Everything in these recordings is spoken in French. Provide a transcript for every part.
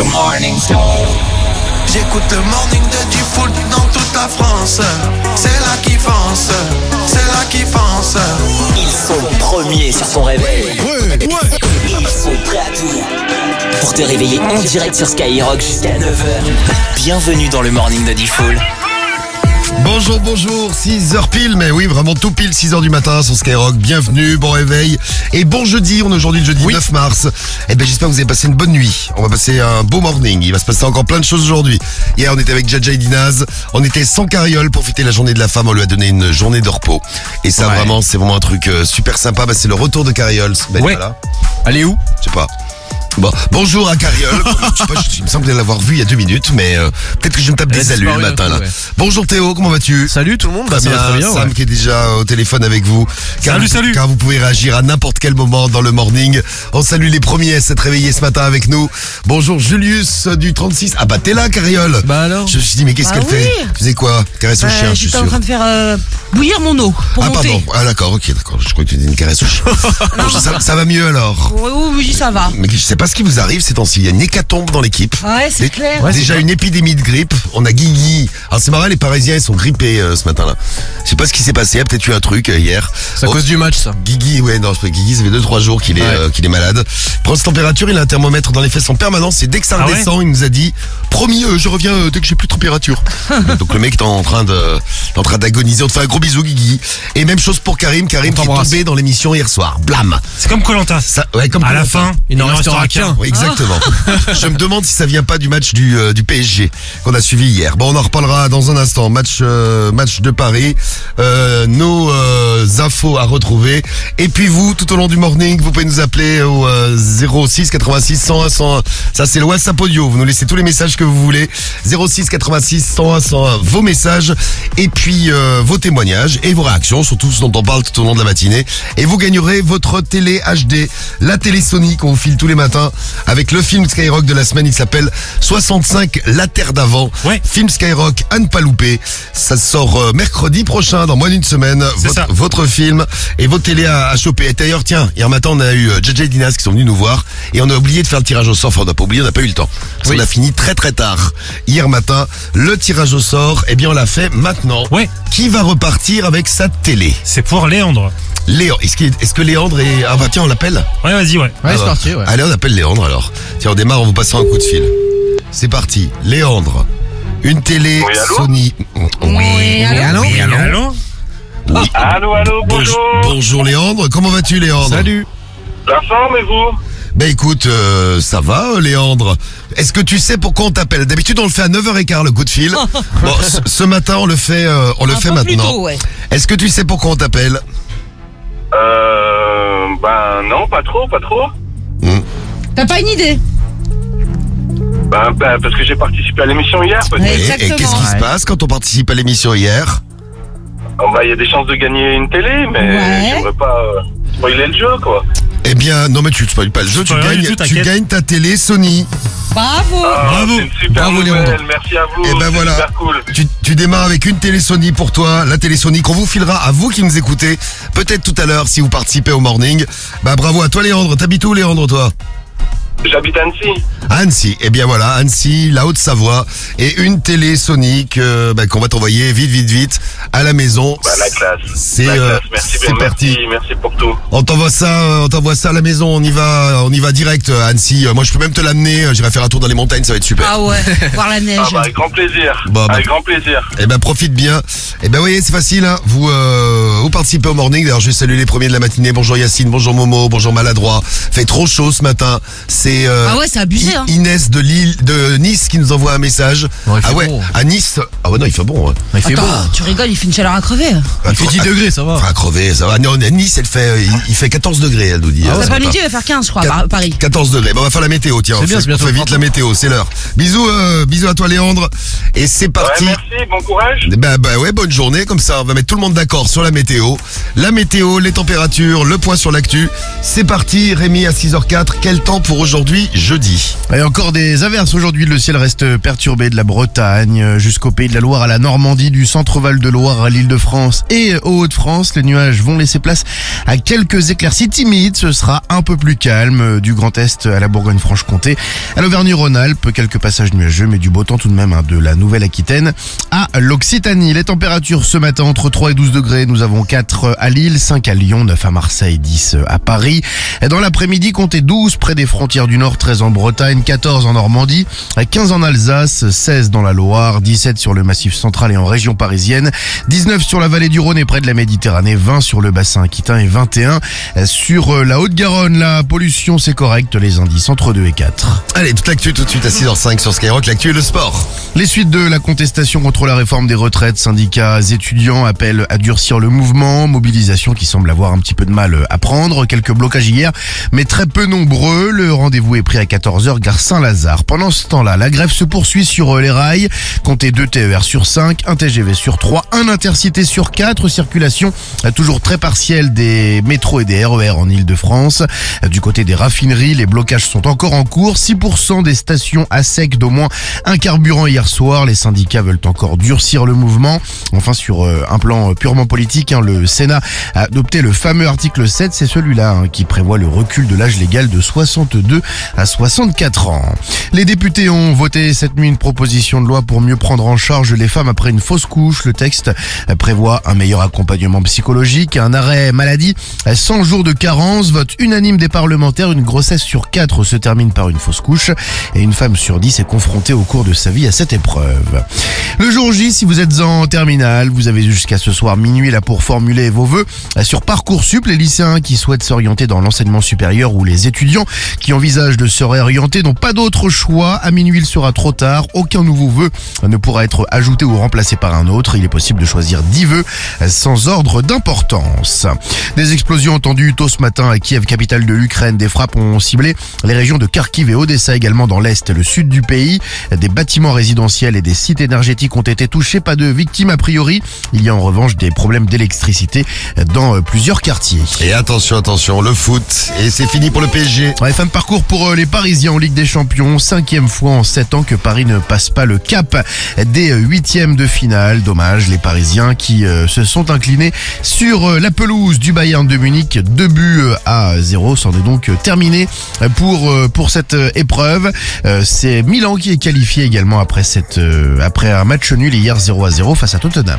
The Morning Show. J'écoute le morning de du foot dans toute la France. C'est là qui fonce, c'est là qui fonce. Ils sont premiers sur ton réveil. Ils sont prêts à tout. Pour te réveiller en direct sur Skyrock jusqu'à 9h. Bienvenue dans le Morning de Diffoul. Bonjour, bonjour, 6h pile, mais oui, vraiment tout pile, 6h du matin sur Skyrock. Bienvenue, bon réveil. Et bon jeudi, on est aujourd'hui le jeudi 9 mars. Eh ben, j'espère que vous avez passé une bonne nuit. On va passer un beau morning. Il va se passer encore plein de choses aujourd'hui. Hier, on était avec Jaja et Dinaz. On était sans carriole pour fêter la journée de la femme. On lui a donné une journée de repos. Et ça, vraiment, c'est vraiment un truc euh, super sympa. Bah, c'est le retour de carriole. Ben, Ouais. voilà. Elle est où? Je sais pas. Bon, bonjour à Carriole. je sais pas, je- il me semble l'avoir vu il y a deux minutes, mais euh, peut-être que je me tape des alus le matin là. ouais. Bonjour Théo, comment vas-tu? Salut tout le monde, bah, Très ça va bien, très bien. Sam ouais. qui est déjà au téléphone avec vous. Car Salut, vous, salut. Car vous pouvez réagir à n'importe quel moment dans le morning. On salue les premiers à s'être réveillés ce matin avec nous. Bonjour Julius du 36. Ah bah t'es là Carriole Bah alors Je me suis dit mais qu'est-ce Bah qu'elle oui. fait Tu faisais quoi? Caresse au Euh, chien, je suis J'étais en sûr. train de faire euh, bouillir mon eau pour Ah monter. pardon, ah d'accord, ok, d'accord. Je crois que tu dis une caresse au chien. Bon, ça, ça va mieux alors? Oui, oui, oui, ça va. mais je sais pas ce qui vous arrive ces temps-ci. Il y a une hécatombe dans l'équipe. Ouais, c'est clair. Ouais, Déjà une épidémie de grippe. On a Guigui. Alors c'est marrant, les Parisiens ils sont grippés euh, ce matin-là. Je sais pas ce qui s'est passé. Il y a peut-être eu un truc euh, hier. C'est à Oh, cause du match ça. Guigui, ouais, non, c'est pas Guigui, ça fait 2-3 jours qu'il est, Ouais. euh, qu'il est malade. Il prend sa température, il a un thermomètre dans les fesses en permanence et dès que ça Ah ouais redescend, il nous a dit, promis, euh, je reviens euh, dès que j'ai plus de température. Donc le mec est en train de, est en train d'agoniser. On te fait un gros bisou, Guigui. Et même chose pour Karim. Karim On qui est t'embrasse. tombé dans l'émission hier soir. Blam. C'est comme Colanta. Ça, ouais, comme À la fin, Il n'en restera qu'un. Oui, exactement. Je me demande si ça vient pas du match du, euh, du PSG qu'on a suivi hier. Bon, on en reparlera dans un instant. Match, euh, match de Paris. Euh, nos euh, infos à retrouver. Et puis vous, tout au long du morning, vous pouvez nous appeler au euh, 06 86 101 101. Ça, c'est le WhatsApp audio. Vous nous laissez tous les messages que vous voulez. 06 86 101 101. Vos messages et puis euh, vos témoignages et vos réactions sur tout ce dont on parle tout au long de la matinée. Et vous gagnerez votre télé HD, la télé Sony qu'on vous file tous les matins avec le film Skyrock de la semaine. Il s'appelle 65 La Terre d'avant. Ouais. Film Skyrock à ne pas louper. Ça sort euh, mercredi prochain, dans moins d'une semaine. Votre, film et votre télé à, à choper. Et d'ailleurs, tiens, hier matin, on a eu euh, JJ et Dinas qui sont venus nous voir et on a oublié de faire le tirage au sort. Enfin, on n'a pas oublié, on n'a pas eu le temps. Parce Oui. qu'on a fini très très tard. Hier matin, le tirage au sort, eh bien, on l'a fait maintenant. Ouais. Qui va repartir avec sa télé? C'est pour Léandre. Est-ce que, Léandre est... Ah bah tiens, on l'appelle Ouais, vas-y, ouais. Ouais, Ah c'est bah. parti, ouais. Allez, on appelle Léandre alors. Tiens, on démarre, on vous passera un coup de fil. C'est parti. Léandre, une télé Oui, allô Sony. Oui, allô Oui, allô Oui. Allô, allô, bonjour. Bonjour Léandre, comment vas-tu Léandre Salut. La forme et vous Ben écoute, euh, ça va euh, Léandre. Est-ce que tu sais pourquoi on t'appelle? D'habitude on le fait à 9h15 le coup de fil. bon, ce, matin on le fait, euh, on le Un fait maintenant. ouais. Est-ce que tu sais pourquoi on t'appelle? Euh. Ben non, pas trop, pas trop. T'as pas une idée Ben, ben, parce que j'ai participé à l'émission hier, peut-être. Ouais. Et- qu'est-ce qui se passe quand on participe à l'émission hier? Oh, ben, il y a des chances de gagner une télé, mais Ouais. j'aimerais pas euh, spoiler le jeu, quoi. Eh bien, non mais tu ne spoil pas le jeu, tu rien gagnes, du tout, tu t'inquiète. gagnes ta télé Sony. Bravo Ah, Bravo. C'est une super Bravo, nouvelle, Léandre. merci à vous. Eh ben c'est voilà. Super cool. Tu, tu démarres avec une télé Sony pour toi, la télé Sony qu'on vous filera à vous qui nous écoutez, peut-être tout à l'heure si vous participez au morning. Bah bravo à toi Léandre, t'habites où Léandre toi? J'habite à Annecy. Annecy, eh bien voilà, Annecy, la Haute-Savoie, et une télé Sonic euh, bah, qu'on va t'envoyer vite, vite, vite à la maison. Bah, la classe. C'est euh. Merci, Ben, parti. merci, merci pour tout. On t'envoie ça, euh, on t'envoie ça à la maison. On y va, on y va direct euh, à Annecy. Euh, Moi, je peux même te l'amener. J'irai faire un tour dans les montagnes, ça va être super. Ah ouais, voir la neige. Ah, bah, avec grand plaisir. Bah, bah. Avec grand plaisir. Eh ben profite bien. Eh ben voyez, c'est facile. Hein. Vous euh, vous participez au morning. D'ailleurs, je vais saluer les premiers de la matinée. Bonjour Yacine, bonjour Momo, bonjour Maladroit. Fait trop chaud ce matin. C'est euh, Ah ouais, c'est abusé, hein. Inès de Lille, de Nice qui nous envoie un message. Ouais, il fait ah ouais, bon. à Nice. Ah ouais non, il fait bon. Ouais. Il fait Attends, beau. tu rigoles, il fait une chaleur à crever. Il fait 10 degrés, ça va. Enfin, à crever, ça va. Non, à Nice, elle fait, il, il fait 14 degrés, elle nous dit. Ah euh, ouais, ce Cet matin. après-midi, il va faire 15, je crois, à Paris. 14 degrés. Bon, on va faire la météo, tiens. C'est on bien, fait- c'est bientôt on fait le vite la météo, c'est l'heure. Bisous, euh, bisous à toi Léandre. Et c'est Ouais, parti. merci, bon courage. Bah, bah ouais, bonne journée, comme ça on va mettre tout le monde d'accord sur la météo. La météo, les températures, le point sur l'actu. C'est parti, Rémi à 6h04. Quel temps pour aujourd'hui? Aujourd'hui, jeudi. Et encore des averses aujourd'hui, le ciel reste perturbé de la Bretagne jusqu'au pays de la Loire à la Normandie, du centre-val de Loire à l'île de France et aux Hauts-de-France. Les nuages vont laisser place à quelques éclaircies timides. Ce sera un peu plus calme du Grand Est à la Bourgogne-Franche-Comté, à l'Auvergne-Rhône-Alpes, quelques passages nuageux, mais du beau temps tout de même hein, de la Nouvelle-Aquitaine à l'Occitanie. Les températures ce matin entre 3 et 12 degrés. Nous avons 4 à Lille, 5 à Lyon, 9 à Marseille, 10 à Paris. Et Dans l'après-midi, comptez 12 près des frontières du Nord, 13 en Bretagne, 14 en Normandie, 15 en Alsace, 16 dans la Loire, 17 sur le Massif central et en région parisienne, 19 sur la vallée du Rhône et près de la Méditerranée, 20 sur le bassin aquitain et 21 sur euh, la Haute-Garonne. La pollution, c'est correct, les indices entre 2 et 4. Allez, toute l'actu tout de suite à 6h05 sur Skyrock, l'actu et le sport. Les suites de la contestation contre la réforme des retraites, syndicats étudiants appellent à durcir le mouvement, mobilisation qui semble avoir un petit peu de mal à prendre, quelques blocages hier, mais très peu nombreux. Le rendez-vous est pris à 14h gare Saint-Lazare. Pendant ce temps-là, la grève se poursuit sur euh, les rails, comptez 2 TER sur 5, un TGV sur 3, un intercité sur 4, circulation euh, toujours très partielle des métros et des RER en Ile-de-France. Euh, Du côté des raffineries, les blocages sont encore en cours, 6% des stations à sec d'au moins un carburant hier soir. Les syndicats veulent encore durcir le mouvement. Enfin, sur un plan purement politique, hein, le Sénat a adopté le fameux article 7, c'est celui-là hein, qui prévoit le recul de l'âge légal de 62 à 64 ans. Les députés ont voté cette nuit une proposition de loi pour mieux prendre en charge les femmes après une fausse couche. Le texte prévoit un meilleur accompagnement psychologique, un arrêt maladie, euh, 100 jours de carence, vote unanime des parlementaires, une grossesse sur 4 se termine par une fausse couche et une femme sur 10 est confrontée au cours de sa vie à cette épreuve. Le jour J, si vous êtes en terminale, vous avez jusqu'à ce soir minuit là pour formuler vos vœux sur Parcoursup. Les lycéens qui souhaitent s'orienter dans l'enseignement supérieur ou les étudiants qui envisagent de se réorienter n'ont pas d'autre choix. À minuit, il sera trop tard. Aucun nouveau vœu ne pourra être ajouté ou remplacé par un autre. Il est possible de choisir 10 vœux sans ordre d'importance. Des explosions entendues tôt ce matin à Kiev, capitale de l'Ukraine. Des frappes ont ciblé les régions de Kharkiv et Odessa également dans l'est et le sud du pays. Des bâtiments résidentiels et des sites énergétiques ont été touchés. Pas de victimes a priori. Il y a en revanche des problèmes d'électricité dans plusieurs quartiers. Et attention, attention, le foot. Et c'est fini pour le PSG. Ouais, fin de parcours pour euh, les Parisiens en Ligue des Champions. Cinquième fois en sept ans que Paris ne passe pas le cap des huitièmes de finale. Dommage, les Parisiens qui euh, se sont inclinés sur euh, la pelouse du Bayern de Munich. Deux buts à zéro. C'en est donc terminé pour pour cette épreuve. C'est Milan qui est qualifié également après cette après un match nul hier 0 à 0 face à Tottenham.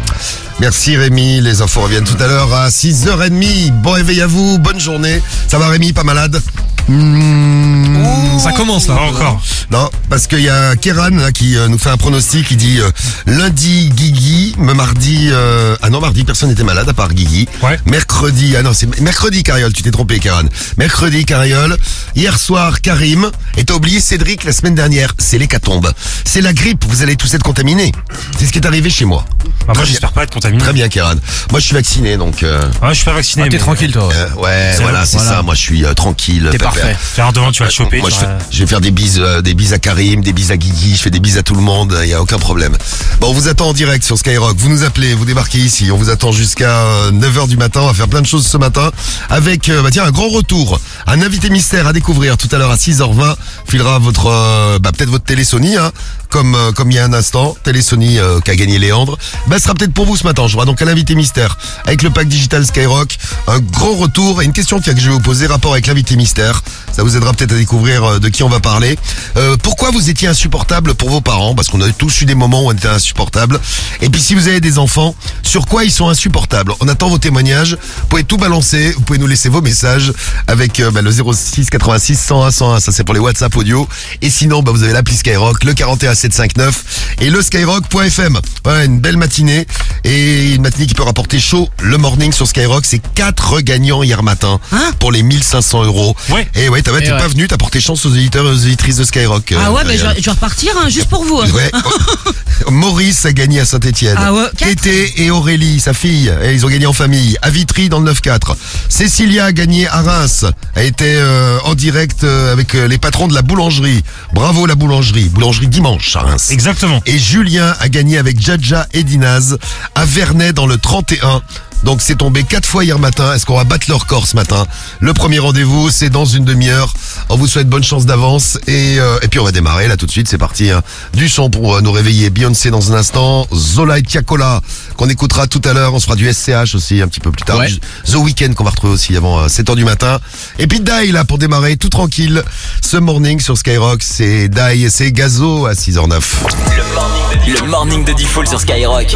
Merci Rémi, les infos reviennent tout à l'heure à 6h30. Bon réveil à vous, bonne journée. Ça va Rémi, pas malade? Mmh, Ça commence là. encore. Non, parce qu'il y a Kéran là, qui euh, nous fait un pronostic, qui dit euh, lundi Guigui, me mardi... euh, ah non, mardi, personne n'était malade à part Guigui. Ouais. Mercredi, ah non, c'est mercredi Cariole, tu t'es trompé Kéran. Mercredi Cariole, hier soir Karim, et t'as oublié Cédric la semaine dernière. C'est l'hécatombe. C'est la grippe, vous allez tous être contaminés. C'est ce qui est arrivé chez moi. Ah, moi, j'espère pas être contaminé. Très bien Kéran. Moi je suis vacciné, donc... euh, Ah, je suis pas vacciné. T'es mais- tranquille toi. euh, ouais, C'est voilà, c'est voilà. ça. Moi, je suis euh, tranquille. Alors demain, tu vas le choper. Moi, je, fais, vas- je vais faire des bises, euh, des bises à Karim, des bises à Guigui, je fais des bises à tout le monde, il y a aucun problème. Bon, on vous attend en direct sur Skyrock. Vous nous appelez, vous débarquez ici. On vous attend jusqu'à 9h du matin. On va faire plein de choses ce matin avec, euh, bah tiens, un grand retour. Un invité mystère à découvrir tout à l'heure à 6h20. Filera votre, euh, bah, peut-être votre télé Sony, hein, comme, euh, comme il y a un instant. Télé Sony euh, qu'a gagné Léandre. Bah, ce sera peut-être pour vous ce matin. Je vois donc un invité mystère avec le pack digital Skyrock. Un grand retour et une question tiens, que je vais vous poser rapport avec l'invité mystère. Ça vous aidera peut-être à découvrir euh, de qui on va parler. Euh, pourquoi vous étiez insupportable pour vos parents? Parce qu'on a tous eu des moments où on était insupportable. Et puis si vous avez des enfants, sur quoi ils sont insupportables? On attend vos témoignages. Vous pouvez tout balancer. Vous pouvez nous laisser vos messages avec euh, bah, le 06 86 101 101. Ça c'est pour les WhatsApp audio. Et sinon, bah, vous avez l'appli Skyrock, le 41 759 et le skyrock.fm. Voilà, une belle matinée et une matinée qui peut rapporter chaud. Le morning sur Skyrock, c'est quatre gagnants hier matin Hein? pour les 1500 euros. Ouais. Et ouais, t'as ouais, Et t'es ouais. pas venu, t'as porté chance aux éditeurs et aux éditrices de Skyrock. Ah euh, ouais, mais je, vais- je vais repartir hein, juste pour vous. hein. Ouais. Maurice a gagné à Saint-Etienne. Ah ouais, quatre. Tété et Aurélie, sa fille, et ils ont gagné en famille. À Vitry dans le 9-4. Cécilia a gagné à Reims. A été euh, en direct euh, avec euh, les patrons de la boulangerie. Bravo la boulangerie. Boulangerie dimanche à Reims. Exactement. Et Julien a gagné avec Jaja et Dinaz à Vernet dans le 31. Donc c'est tombé quatre fois hier matin. Est-ce qu'on va battre le record ce matin? Le premier rendez-vous, c'est dans une demi-heure. On vous souhaite bonne chance d'avance. Et, euh, et puis on va démarrer là tout de suite. C'est parti. hein. Du son pour euh, nous réveiller. Beyoncé dans un instant. Zola et Tiakola qu'on écoutera tout à l'heure. On sera du SCH aussi un petit peu plus tard. Ouais. The Weeknd qu'on va retrouver aussi avant euh, 7h du matin. Et puis Dai là pour démarrer tout tranquille. Ce morning sur Skyrock, c'est Dai et c'est Gazo à 6h09. Le morning de, le morning de Diffoul sur Skyrock.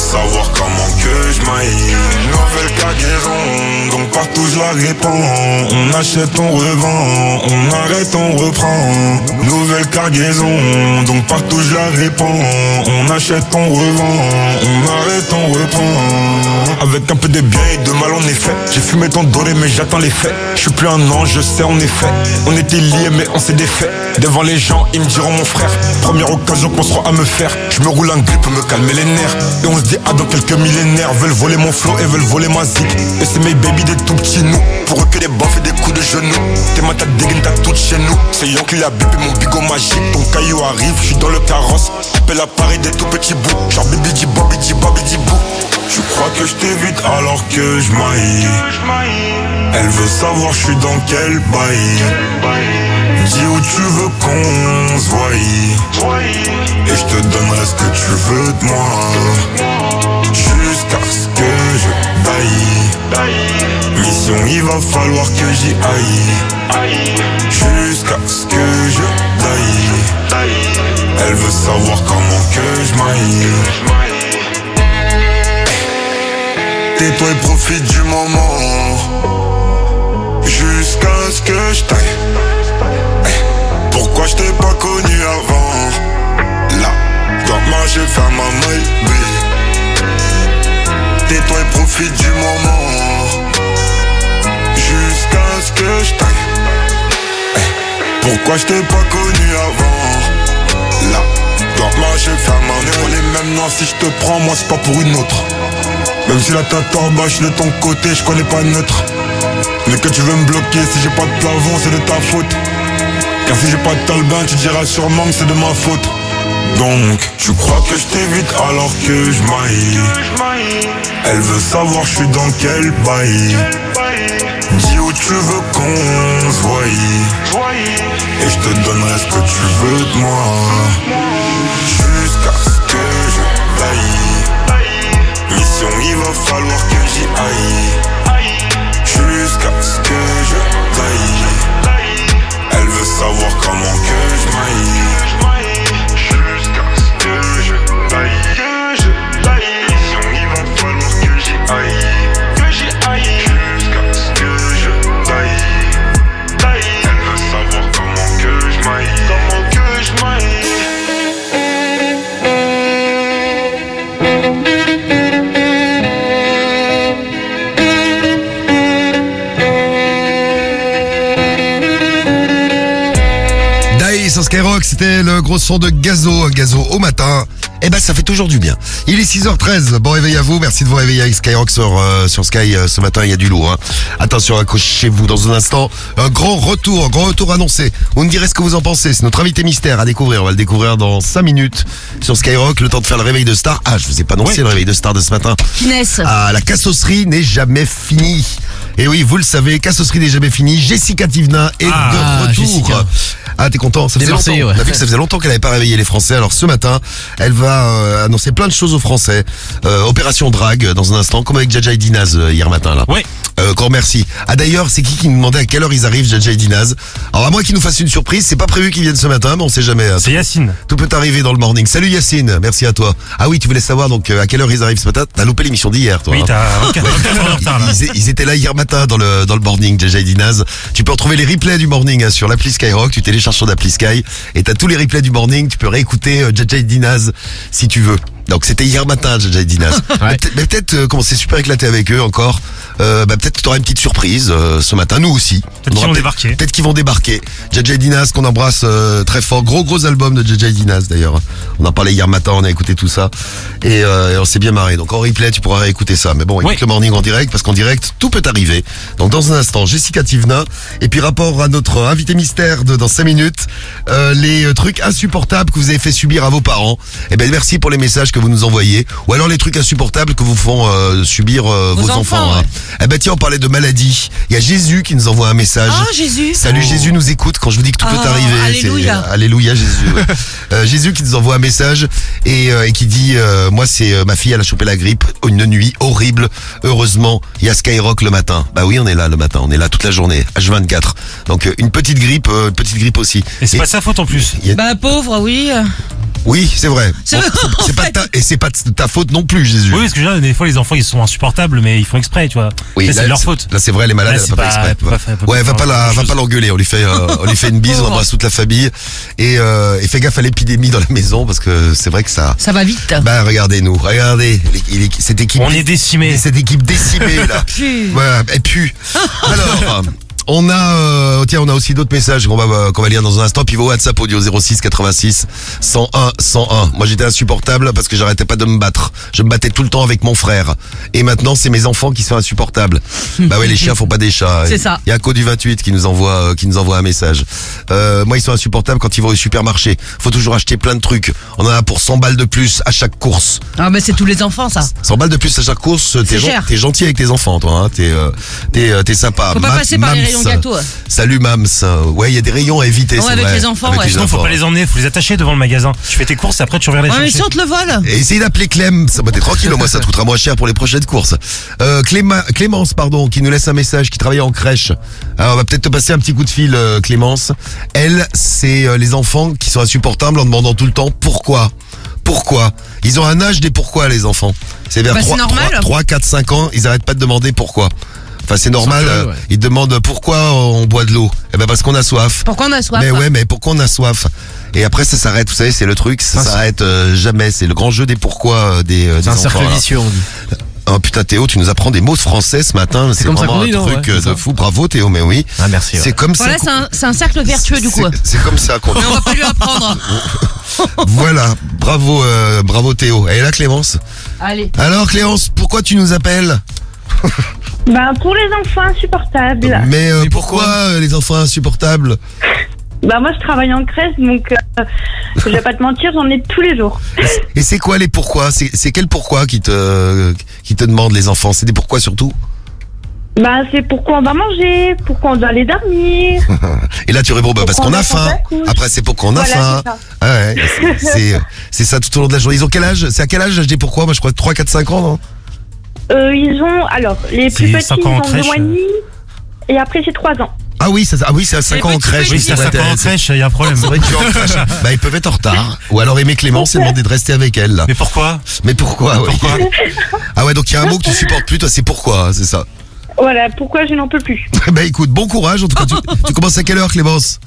Savoir comment que je maille. Nouvelle cargaison, donc partout je la répands. On achète, on revend, on arrête, on reprend. Nouvelle cargaison, donc partout je la répands. On achète, on revend, on arrête, on reprend. Avec un peu de bien et de mal en effet J'ai fumé ton doré mais j'attends les faits. Je suis plus un ange, je sais en effet On était liés mais on s'est défait. Devant les gens, ils me diront mon frère. Première occasion qu'on sera à me faire. Je me roule un grip pour me calmer les nerfs. Et on se ah dans quelques millénaires Veulent voler mon flow et veulent voler ma zik Et c'est mes baby des tout petits nous. Pour eux que des baffes et des coups de genoux. Tes mains t'as dégaine t'as toutes chez nous. C'est Yankee la bip et mon bigot magique. Ton caillou arrive, je suis dans le carrosse. Appelle à Paris des tout petits bouts. Genre baby dit bobby dit bobby dit bou. Je crois que je t'évite alors que je Elle veut savoir je suis dans quel bail? Dis où tu veux qu'on se voie. Et je te donnerai ce que tu veux de moi. Jusqu'à ce que je taille Mission il va falloir que j'y aille. Jusqu'à ce que je taille Elle veut savoir comment que je maille. Tais-toi et profite du moment. Jusqu'à ce que je taille pourquoi je t'ai pas connu avant? Là, dans ma je vais faire ma maille Tais-toi et profite du moment. Jusqu'à ce que je taille. Eh, Pourquoi je t'ai pas connu avant? Là, dans ma je vais faire ma maille. On est même noir si je te prends moi c'est pas pour une autre. Même si la tête en bas de ton côté je connais pas neutre. Mais que tu veux me bloquer si j'ai pas de plafond c'est de ta faute car si j'ai pas de talbin, tu diras sûrement que c'est de ma faute. Donc, tu crois que je t'évite alors que je maille? Elle veut savoir je suis dans quel bail. Dis où tu veux qu'on se. Et je te donnerai ce que tu veux de moi. Jusqu'à ce que je taille. Mission, il va falloir que j'y aille. Jusqu'à ce que je le gros son de Gazo, Gazo au matin. Eh ben, ça fait toujours du bien. Il est 6h13. Bon réveil à vous. Merci de vous réveiller avec Skyrock sur, euh, sur Sky euh, ce matin. Il y a du lourd. Hein. Attention, accrochez-vous dans un instant. Un grand retour, un grand retour annoncé. Vous me direz ce que vous en pensez. C'est notre invité mystère à découvrir. On va le découvrir dans 5 minutes sur Skyrock. Le temps de faire le réveil de star. Ah, je vous ai pas annoncé le réveil de star de ce matin. Finesse. Ah, la cassosserie n'est jamais finie. Et oui, vous le savez, cassosserie n'est jamais finie. Jessica Tivna est Ah, de retour. Jessica. Ah, t'es content Ça faisait longtemps. Marseillais, ouais. On a vu que ça faisait longtemps qu'elle n'avait pas réveillé les Français. Alors ce matin, elle va euh, annoncer plein de choses aux Français. Euh, opération drague euh, dans un instant, comme avec Jaja et Dinaz euh, hier matin là. Ouais. Euh, encore merci. Ah d'ailleurs, c'est qui qui nous demandait à quelle heure ils arrivent, Jaja et Dinaz Alors à moins qu'ils nous fassent une surprise, c'est pas prévu qu'ils viennent ce matin, mais on sait jamais. hein. C'est Yacine. Tout peut arriver dans le morning. Salut Yacine, merci à toi. Ah oui, tu voulais savoir donc euh, à quelle heure ils arrivent ce matin T'as loupé l'émission d'hier, toi. Oui, hein. t'as 24 24 heures de retard là. Ils, ils étaient là hier matin dans le dans le morning, Jaja et Dinaz. Tu peux retrouver les replays du morning hein, sur l'appli Skyrock. Tu télécharges sur l'appli Sky et t'as tous les replays du morning. Tu peux réécouter euh, Jaja et Dinaz si tu veux. Donc c'était hier matin, Jaja et Dinaz. Mais peut-être- Mais peut-être euh, comment c'est super éclaté avec eux encore. Euh, bah, peut-être que t'auras une petite surprise euh, ce matin. Nous aussi. Peut-être qu'ils vont débarquer. Peut-être qu'ils vont débarquer. JJ Dinas qu'on embrasse euh, très fort. Gros gros album de JJ Dinas d'ailleurs. On en parlait hier matin, on a écouté tout ça et, euh, et on s'est bien marré. Donc en replay, tu pourras réécouter ça. Mais bon, écoute Oui. le morning en direct parce qu'en direct, tout peut arriver. Donc dans un instant, Jessica Tivna et puis rapport à notre invité mystère de dans 5 minutes, euh, les euh, trucs insupportables que vous avez fait subir à vos parents. Eh ben merci pour les messages que vous nous envoyez ou alors les trucs insupportables que vous font euh, subir vos, Vos enfants. enfants, hein. Eh ben tiens, on parlait de maladie. Il y a Jésus qui nous envoie un message. Ah, Jésus. Salut Jésus nous écoute quand je vous dis que tout peut Oh, arriver. alléluia. Alléluia Jésus. ouais. Jésus qui nous envoie un message et, euh, et qui dit euh, moi c'est euh, ma fille elle a chopé la grippe une nuit horrible. Heureusement il y a Skyrock le matin. Bah oui on est là le matin on est là toute la journée H24. Donc euh, une petite grippe euh, une petite grippe aussi. Et c'est pas de sa faute en plus. a- Bah, pauvre, oui. Oui c'est vrai. C'est Bon, pas de fait. ta, et c'est pas de ta faute non plus Jésus. Oui, parce que je veux dire, des fois les enfants ils sont insupportables, mais ils font exprès, tu vois. Oui, c'est leur faute. Là, c'est vrai, elle est malade, Là, elle pas, pas- fait exprès. pas ouais, pas va pas la, va pas l'engueuler. On lui fait, euh, on lui fait une bise, on embrasse toute la famille et, euh, et fait gaffe à l'épidémie dans la maison parce que c'est vrai que ça. Ça va vite. Bah, regardez nous, regardez cette équipe. On est décimés. Cette équipe décimée là. Pue. Voilà, et puis. Alors. On a, euh, tiens, on a aussi d'autres messages qu'on va, euh, qu'on va lire dans un instant. Puis vos WhatsApp audio 06 86 101 101. Moi, j'étais insupportable parce que j'arrêtais pas de me battre. Je me battais tout le temps avec mon frère. Et maintenant, c'est mes enfants qui sont insupportables. bah ouais, les chiens font pas des chats. C'est ça. Il y a Co du 28 qui nous envoie, euh, qui nous envoie un message. Euh, moi, ils sont insupportables quand ils vont au supermarché. Faut toujours acheter plein de trucs. On en a pour 100 balles de plus à chaque course. Ah, mais c'est tous les enfants, ça. 100 balles de plus à chaque course, t'es gen- gentil avec tes enfants, toi. Hein. T'es euh, t'es t'es sympa. Faut pas Ma- passer par les Mams. rayons gâteaux. ouais. Salut Mams. Ouais, il y a des rayons à éviter. Ouais, avec vrai. les enfants, Avec ouais. les Sinon, faut pas les emmener, faut les attacher devant le magasin. Tu fais tes courses et après tu reviens les Ouais, mais chercher. si on te le vole. Et essayez d'appeler Clem, ça va être tranquille, au moins ça te coûtera moins cher pour les prochaines courses. Euh, Cléma- Clémence, pardon, qui nous laisse un message, qui travaille en crèche. Alors on va peut-être te passer un petit coup de fil, euh, Clémence. Elle, c'est euh, les enfants qui sont insupportables en demandant tout le temps pourquoi. Pourquoi? Ils ont un âge des pourquoi, les enfants. C'est vers Bah, c'est 3, normal. 3, 4, 5 ans, ils arrêtent pas de demander pourquoi. Enfin, c'est normal, curieux, euh, ouais. ils demandent pourquoi on boit de l'eau. Eh ben parce qu'on a soif. Pourquoi on a soif Mais ouais, mais pourquoi on a soif Et après ça s'arrête, vous savez, c'est le truc, ça s'arrête euh, jamais. C'est le grand jeu des pourquoi euh, des, euh, des un cercle là. vicieux, on dit. Oh putain Théo, tu nous apprends des mots de français ce matin. C'est comme ça vraiment dit, un truc ouais, de ça. fou. Bravo Théo, mais oui. Ah, merci. ouais. C'est comme Voilà, ça. c'est un, c'est un cercle vertueux, du coup. C'est- C'est comme ça qu'on. Mais on va pas lui apprendre. voilà, bravo, euh, bravo Théo. Elle est là Clémence. Allez. Alors Clémence, pourquoi tu nous appelles? Ben, pour les enfants insupportables. Mais euh, pourquoi euh, les enfants insupportables Bah, moi, je travaille en crèche, donc euh, je vais pas te mentir, j'en ai tous les jours. Et c'est quoi les pourquoi? C'est c'est quel pourquoi qui te qui te demandent les enfants? C'est des pourquoi surtout? Bah, c'est pourquoi on va manger, pourquoi on doit aller dormir. Et là tu réponds bah, parce Pourquoi qu'on a on faim. Après c'est pour qu'on a Voilà, faim. c'est ça. Ah ouais, c'est- c'est c'est ça tout au long de la journée. Ils ont quel âge? C'est à quel âge l'âge des pourquoi? Moi je crois 3 4 5 ans non? Euh, ils ont, alors, les plus C'est petits, ils ont deux mois et demi, et après, c'est trois ans. Ah oui, ça ah oui, c'est à 5 Les ans en crèche. Oui, c'est à vrai, 5 ans en crèche, il y a un problème. C'est vrai que tu es en crèche. Bah, ils peuvent être en retard. Ou alors aimer Clémence et demander de rester avec elle, là. Mais pourquoi? Mais pourquoi, ouais. Pourquoi? Ah ouais, donc il y a un mot que tu supportes plus, toi, c'est pourquoi, c'est ça? Voilà, pourquoi je n'en peux plus. bah écoute, bon courage, en tout cas. Tu, tu commences à quelle heure, Clémence?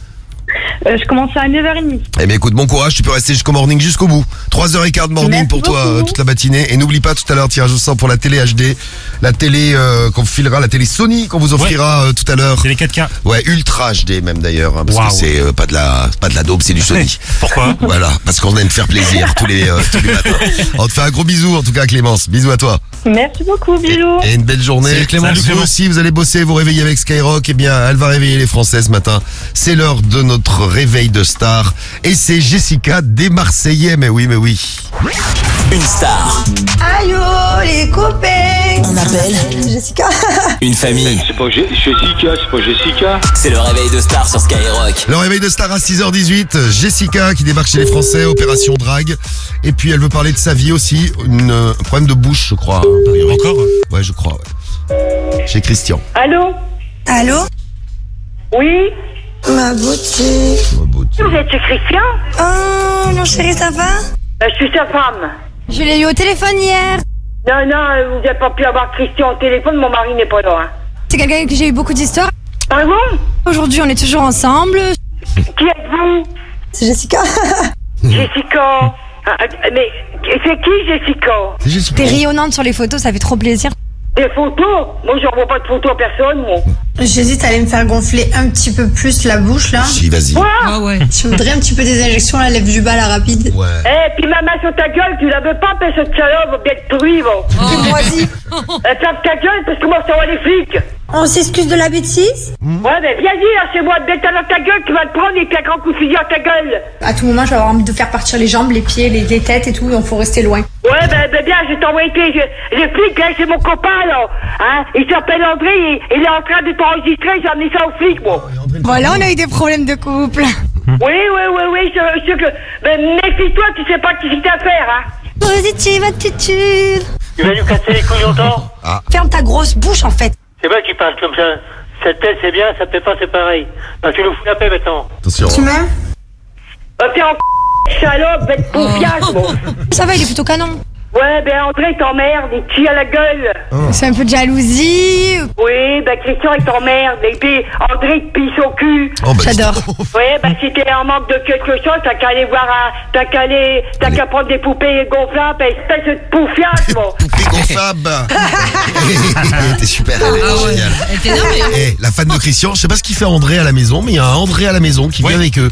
Euh, je commence à 9h30. Eh bien écoute, bon courage, tu peux rester jusqu'au morning, jusqu'au bout. 3h15 de morning Merci pour toi, beaucoup. euh, toute la matinée. Et n'oublie pas tout à l'heure, tirage au sort pour la télé HD, la télé euh, qu'on filera, la télé Sony qu'on vous offrira euh, tout à l'heure. C'est les 4K. Ouais, Ultra HD même d'ailleurs, hein, parce Waouh. que c'est euh, pas de la pas de la daube, c'est du Sony. Pourquoi? Voilà, parce qu'on aime faire plaisir tous les, euh, tous les matins. On te fait un gros bisou en tout cas Clémence. Bisous à toi. Merci beaucoup, bisous. Et une belle journée. Salut, Clémence. Vous Clémence. aussi, vous allez bosser, vous réveiller avec Skyrock. Eh bien, elle va réveiller les Français ce matin. C'est l'heure de notre réveil de star. Et c'est Jessica des Marseillais. Mais oui, mais oui. Une star, Aïe oh, les copains un appel, Jessica une famille. C'est pas Jessica, c'est pas Jessica. C'est le réveil de star sur Skyrock. Le réveil de star à 6h18. Jessica qui débarque chez les Français, opération drague. Et puis elle veut parler de sa vie aussi. Une, euh, un problème de bouche, je crois. a priori. Encore Ouais, je crois. ouais. Chez Christian. Allô? Allô? Oui? Ma beauté Oh, beau Dieu. Vous êtes Christian Oh, mon chéri, ça va? Euh, Je suis sa femme. Je l'ai eu au téléphone hier. Non, non, euh, vous n'avez pas pu avoir Christian au téléphone, mon mari n'est pas là. hein. C'est quelqu'un avec qui j'ai eu beaucoup d'histoires. Pardon Aujourd'hui, on est toujours ensemble. Qui êtes-vous? C'est Jessica. Jessica. Ah, ah, mais c'est qui Jessica? C'est Jessica. T'es rayonnante sur les photos, ça fait trop plaisir. Des photos Moi, j'envoie pas de photos à personne, moi. J'hésite à aller me faire gonfler un petit peu plus la bouche là. Si, vas-y. Quoi Ah ouais. Je voudrais un petit peu des injections à la lèvre du bas, la rapide? Ouais. Eh, puis ma main sur ta gueule, tu la veux pas, mais cette salope va bien te pourrir, va. Et moi aussi. Eh, ferme ta gueule, parce que moi, ça va les flics. On s'excuse de la bêtise Ouais, mais viens dire, c'est moi, t'as dans ta gueule, tu vas te prendre et puis un grand coup de fusil à ta gueule. À tout moment, je vais avoir envie de faire partir les jambes, les pieds, les, les têtes et tout, donc faut rester loin. Ouais, ben, ben bien, je vais t'envoyer les, les flics, là, c'est mon copain, là. Hein, il s'appelle André, et il est en train de t'enregistrer, j'ai amené ça aux flics, moi. Voilà, on a eu des problèmes de couple. Oui, oui, oui, oui, c'est sûr que... Ben, méfie-toi, tu sais pas qui c'est affaire, hein. Positive attitude. Tu vas nous casser les couilles longtemps? Ferme ta grosse bouche en fait. C'est vrai que tu parles comme ça. Ça te plaît, c'est bien, ça te plaît pas, c'est pareil. Non, tu nous fous la paix maintenant. Attention. Tu m'aimes Ah, t'es en salope, bête poufiasse, moi. Ça va, il est plutôt canon. Ouais, ben, André, t'emmerde, il tire à la gueule. C'est un peu de jalousie. Oui, ben, Christian, il t'emmerde, et puis André, te pisse au cul. Oh, bah, J'adore. Ouais, ben, si t'es en manque de quelque chose, t'as qu'à aller voir un... T'as qu'à aller... T'as qu'à prendre des poupées gonflables, espèce de poufiasse, moi. Poupée gonflable. T'es super, elle est Ah ouais. géniale. Elle était énervée. hein. Eh, la fan de Christian, je sais pas ce qu'il fait André à la maison, mais il y a un André à la maison qui vient avec eux.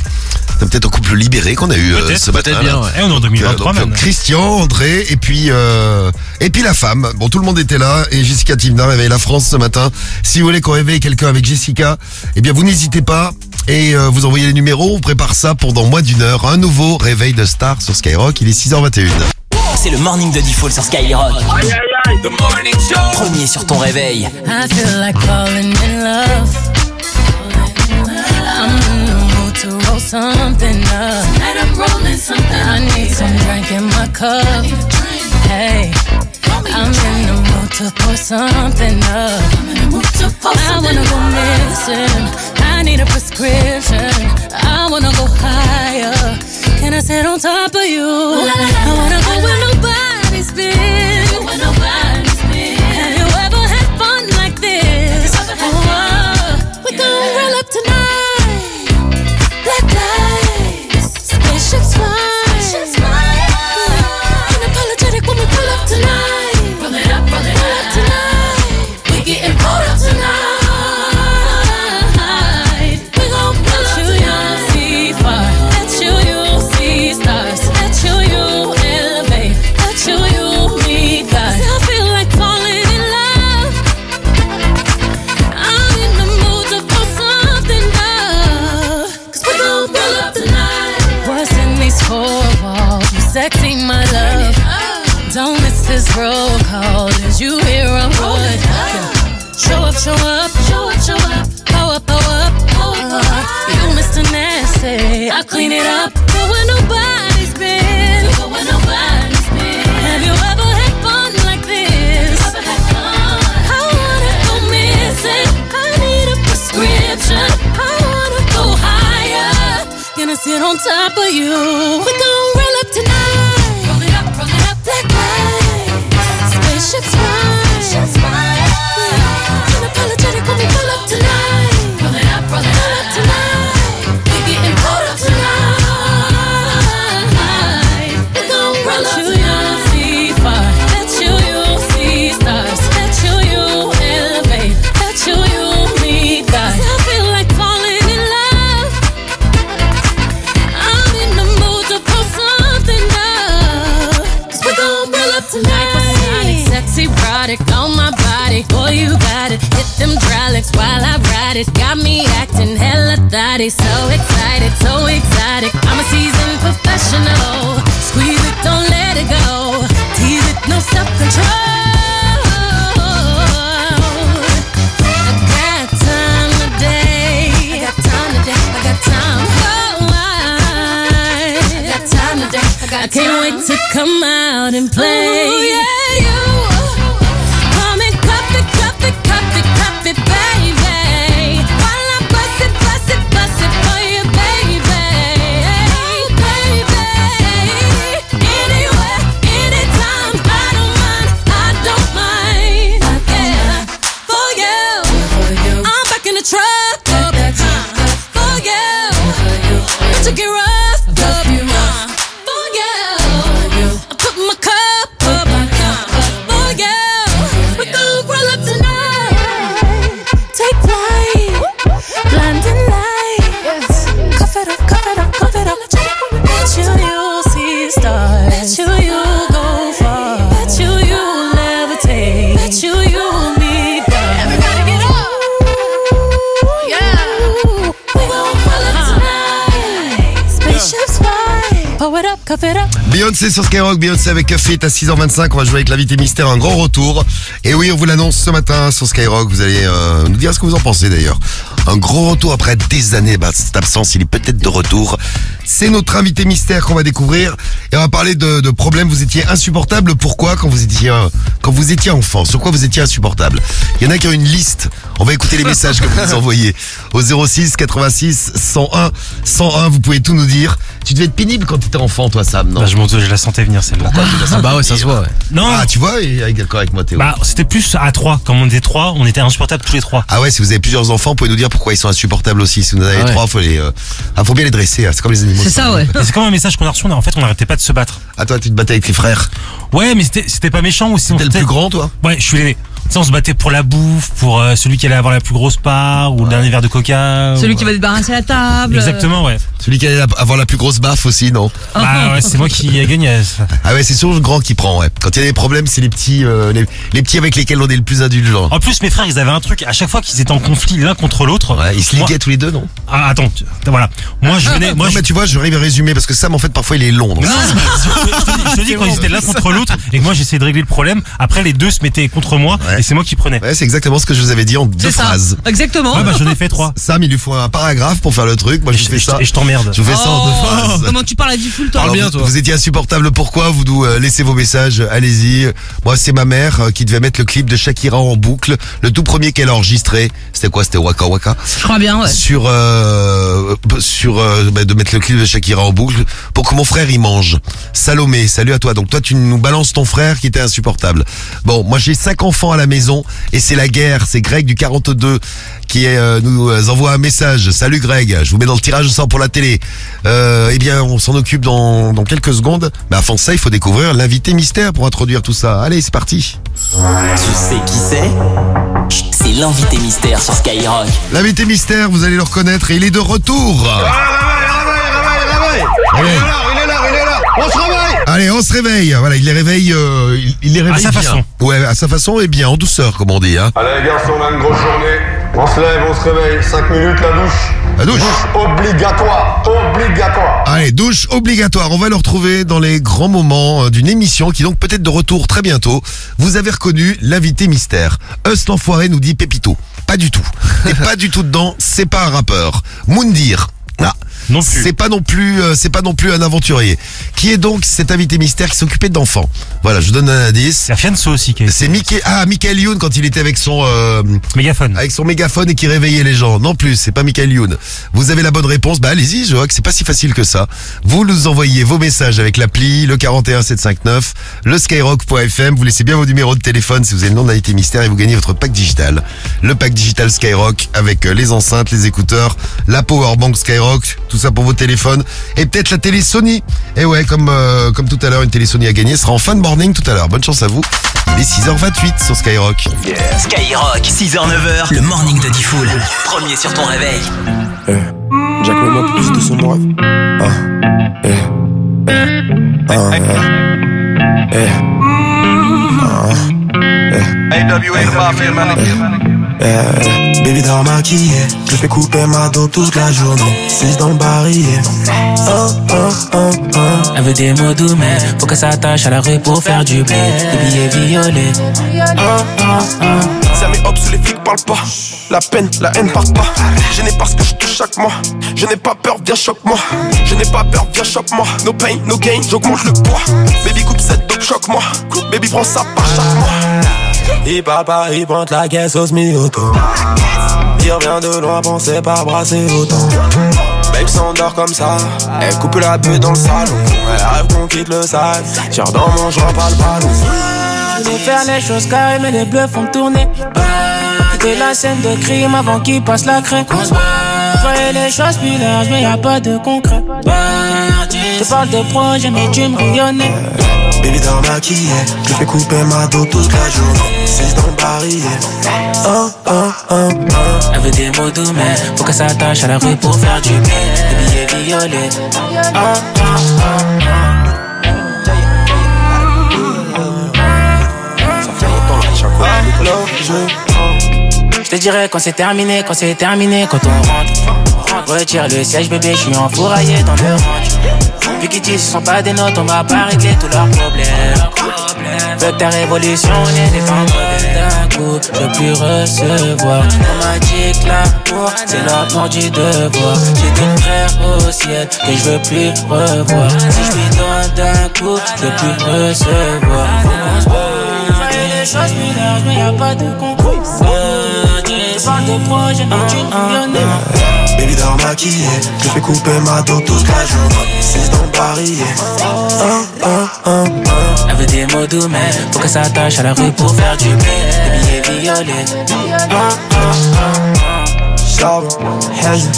C'est peut-être un couple libéré qu'on a eu euh, Peut-être, ce matin. bien, là. Eh, on est en 2023 Donc, euh, même. Christian, André et puis euh, et puis la femme. Bon, tout le monde était là et Jessica Timna réveille la France ce matin. Si vous voulez qu'on réveille quelqu'un avec Jessica, eh bien vous n'hésitez pas et euh, vous envoyez les numéros. On prépare ça pour dans moins d'une heure. Un nouveau réveil de star sur Skyrock. Il est 6h21. C'est le morning de Default sur Skyrock. Premier sur ton réveil. I feel like falling in love. I'm in the mood to roll something up. Tonight I'm rolling something. I need some drink in my cup. Hey, I'm in the mood to pour something up. I wanna go missing. I need a prescription. I wanna go higher. Can I sit on top of you? I wanna go where nobody's been. Top of you. We gon' I it. Got me acting hella thotty. So excited, so exotic. I'm a seasoned professional. Squeeze it, don't let it go. Tease it, no self control. I got time today. I got time today. I got time. I, I got time today. I, got I can't wait to come out and play. Ooh, yeah, you. Cuff it. Beyoncé sur Skyrock, Beyoncé avec Café à 6h25, on va jouer avec l'invité mystère, un grand retour. Et oui, on vous l'annonce ce matin sur Skyrock, vous allez euh, nous dire ce que vous en pensez d'ailleurs. Un grand retour après des années, bah, cette absence, il est peut-être de retour. C'est notre invité mystère qu'on va découvrir et on va parler de, de problèmes. Vous étiez insupportable, pourquoi? Quand vous étiez euh, quand vous étiez enfant Sur quoi vous étiez insupportable? Il y en a qui ont une liste. On va écouter les messages que vous nous envoyez au 06 86 101 101. Vous pouvez tout nous dire. Tu devais être pénible quand tu étais enfant, toi, Sam, non Bah, je m'en je la sentais venir celle-là. Ah bah ouais, ça se voit, ouais. Non, Ah, tu vois, il est d'accord avec moi, Théo. bah, c'était plus à trois. Comme on était trois, on était insupportables tous les trois. Ah ouais, si vous avez plusieurs enfants, vous pouvez nous dire pourquoi ils sont insupportables aussi. Si vous en avez Ah ouais. trois, faut les, euh, ah, faut bien les dresser. hein. C'est comme les animaux. C'est ça, ouais. Et c'est comme un message qu'on a reçu. on a- En fait, on n'arrêtait pas de se battre. Ah toi, tu te battais avec tes frères. Ouais, mais c'était c'était pas méchant aussi. T'es le plus grand, toi Ouais, je suis l'aîné. Sais, on se battait pour la bouffe, pour euh, celui qui allait avoir la plus grosse part, ou le dernier verre de coca. Celui ou- qui va débarrasser la table. Exactement, ouais. Celui qui allait la- avoir la plus grosse baffe aussi, non Bah ouais, c'est moi qui ai gagné. Ah ouais, c'est toujours le grand qui prend, ouais. Quand il y a des problèmes, c'est les petits, euh, les, les petits avec lesquels on est le plus indulgent. En plus, mes frères, ils avaient un truc. À chaque fois qu'ils étaient en conflit l'un contre l'autre. Ouais, ils se moi- liguaient tous les deux, non Ah, attends, tu- voilà. Moi, je venais. Moi, Non, je... mais tu vois, j'arrive à résumer parce que Sam, en fait, parfois, il est long. donc- Non, je te dis, je te dis quand ils étaient l'un contre l'autre et que moi j'essayais de régler le problème. Après, les deux se mettaient contre moi Ouais. Et c'est moi qui prenais. Ouais, c'est exactement ce que je vous avais dit en deux ça. phrases. Exactement. Ouais, bah j'en ai fait trois. Sam, il lui faut un paragraphe pour faire le truc. Moi, je Et fais je, ça. et je t'emmerde. Je vous fais ça en deux Oh, phrases. Comment tu parles à du full toi Alors, vous, vous étiez insupportable. Pourquoi Vous nous euh, laissez vos messages. Allez-y. Moi, c'est ma mère euh, qui devait mettre le clip de Shakira en boucle. Le tout premier qu'elle a enregistré. C'était quoi? C'était Waka Waka. Je crois bien, ouais. Sur euh, sur euh, bah, de mettre le clip de Shakira en boucle pour que mon frère y mange. Salomé, salut à toi. Donc toi, tu nous balances ton frère qui était insupportable. Bon, moi j'ai cinq enfants à la maison et c'est la guerre. C'est Greg du 42 qui euh, nous euh, envoie un message. Salut Greg, je vous mets dans le tirage au sort pour la télé. Euh, eh bien, on s'en occupe dans, dans quelques secondes. Mais avant ça, il faut découvrir l'invité mystère pour introduire tout ça. Allez, c'est parti. Tu sais qui c'est? C'est l'invité mystère sur Skyrock. L'invité mystère, vous allez le reconnaître et il est de retour. Allez. Allez, on se réveille. Voilà, il les réveille, euh, il, il les réveille sa bien. façon. Ouais, à sa façon et bien, en douceur, comme on dit. Hein. Allez les garçons, on a une grosse journée. On se lève, on se réveille. 5 minutes la douche. La douche. obligatoire. Obligatoire. Allez, douche obligatoire. On va le retrouver dans les grands moments euh, d'une émission qui est donc peut-être de retour très bientôt. Vous avez reconnu l'invité mystère. Us l'enfoiré nous dit Pépito. Pas du tout. T'es pas du tout dedans. C'est pas un rappeur. Moundir. Ah. Non plus. C'est pas non plus, euh, c'est pas non plus un aventurier. Qui est donc cet invité mystère qui s'occupait d'enfants Voilà, je vous donne un indice. C'est Fianso aussi qui est. C'est Mickey, ah, Michael Youn quand il était avec son, euh, Mégaphone. avec son mégaphone et qui réveillait les gens. Non plus, c'est pas Michael Youn. Vous avez la bonne réponse. Bah allez-y, je vois que c'est pas si facile que ça. Vous nous envoyez vos messages avec l'appli, le 41759, le skyrock.fm. Vous laissez bien vos numéros de téléphone si vous avez le nom d'un invité mystère et vous gagnez votre pack digital. Le pack digital Skyrock avec euh, les enceintes, les écouteurs, la powerbank Skyrock, tout ça pour vos téléphones et peut-être la télé Sony. Et ouais, comme euh, comme tout à l'heure, une télé Sony à gagner Ce sera en fin de morning tout à l'heure. Bonne chance à vous. Il est 6h28 sur Skyrock. Skyrock, 6h-9h, le morning de Diffoul. Premier sur ton réveil. Jack mets-moi plus de son moi. Ah, eh, eh, ah, eh, eh, ah, eh, eh. Baby dans maquillé, je fais couper ma dos toute la journée. 6 dans le barillet. Ah, ah, ah, ah. Elle veut des mots doux, mais faut qu'elle s'attache à la rue pour faire du blé. Des billets violets. Ah, ah, ah. Ça met hop sous les flics parle pas. La peine, la haine part pas. Je n'ai pas ce que je touche chaque mois. Je n'ai pas peur, viens choque-moi. Je n'ai pas peur, viens choque-moi. No pain, no gain, j'augmente le poids. Baby coupe cette dope, choque-moi. Baby prends ça par chaque mois. Papa, il pointe la caisse au semi-auto. Il revient de loin, pensait pas brasser autant. Babe s'endort comme ça, elle coupe la bulle dans le salon. Elle rêve qu'on quitte le sale. Tire dans mon joint, pas le ballon. Je vais faire les choses carrées, mais les bleus font tourner. C'était la scène de crime avant qu'il passe la craie. Voyais les choses plus larges, mais y a pas de concret. Je parle de projet, mais tu me rayonnais. Baby dans maquillé, je fais couper ma dos toute la journée. 6 dans barillet. Ah, ah, ah, ah. Elle veut des mots doux, mais faut qu'elle s'attache à la rue pour faire du bien. Des billets violets. Chaque fois. Alors, je Je te dirais quand c'est terminé, quand c'est terminé, quand on rentre. Retire le siège, bébé, je suis enfouraillé dans le ranch. Vu qu'ils disent sont pas des notes, on va pas régler tous leurs problèmes. Veux que ta révolution pas modèle d'un coup, je veux plus recevoir. On m'a dit que l'amour, c'est l'amour du devoir. J'ai des frères au ciel que je veux plus revoir. Si je lui donne d'un coup, je veux plus recevoir. Faut qu'on se bat. Fais les choses plus larges, mais y'a pas de concours. Parle de projet, mais tu. Baby dort maquillée, je fais couper ma dot toute la journée. C'est dans le barillet. Ah, ah, ah, Elle veut des mots doux, mais faut qu'elle s'attache à la rue pour faire du blé. Des billets violets. Charbon, haine,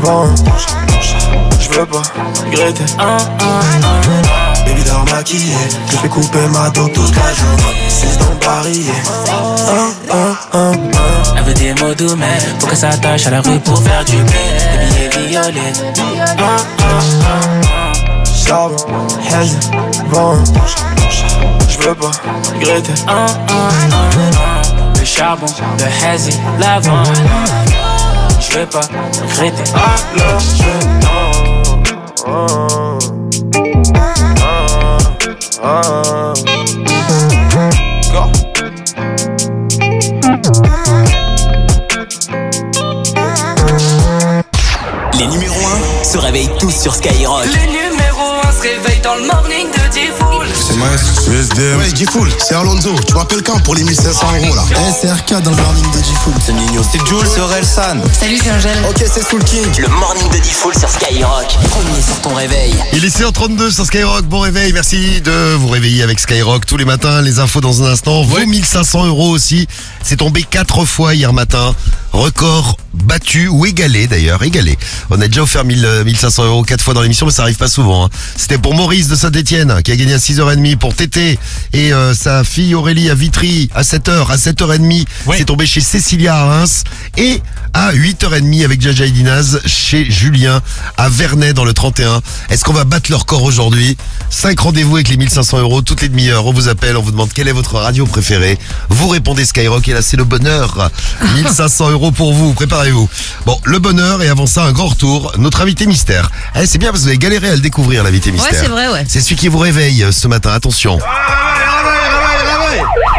vent. Je veux pas regretter. Ah, ah, ah. Baby je fais couper ma dot toute la journée. C'est dans. Ah, ah, ah, ah. Elle veut des mots doux, mais faut qu'elle s'attache à la rue pour faire du blé. Des billets violets. Ah, ah, ah, Charbon, haine, vent. Je veux pas regretter. ah, ah, ah, ah. Le charbon, le hazy, l'avant. Je veux pas regretter. Alors je Les numéros 1 se réveillent tous sur Skyrock. Les numéros 1 se réveillent dans le morning de Diffoul. C'est USDM. Ouais, G-Full, c'est Alonso. Tu m'appelles quand pour les 1500 euros là SRK dans le morning de G-Full. C'est Nino. C'est Jules, c'est Orelsan. Salut, c'est Angèle. Ok, c'est Soul King. Le morning de Diffoul sur Skyrock. Premier sur ton réveil. Il est 6h32 sur Skyrock, bon réveil, merci de vous réveiller avec Skyrock tous les matins, les infos dans un instant, vos 1500 euros aussi, c'est tombé quatre fois hier matin, record battu ou égalé d'ailleurs, égalé. On a déjà offert 1000, euh, 1500 euros quatre fois dans l'émission, mais ça arrive pas souvent. hein. C'était pour Maurice de Saint-Etienne qui a gagné à 6h30, pour Tété et euh, sa fille Aurélie à Vitry à 7h, à 7h30, c'est tombé chez Cécilia à Reims et à 8h30 avec Jaja Dinaz chez Julien à Vernet dans le 31. Est-ce qu'on va battre le record aujourd'hui? 5 rendez-vous avec les 1500 euros toutes les demi-heures. On vous appelle, on vous demande quelle est votre radio préférée. Vous répondez Skyrock et là c'est le bonheur. 1500 euros pour vous, préparez-vous. Bon, le bonheur et avant ça un grand retour. Notre invité mystère. Eh, c'est bien parce que vous avez galéré à le découvrir l'invité mystère. c'est vrai, ouais. C'est celui qui vous réveille euh, ce matin. Attention. Il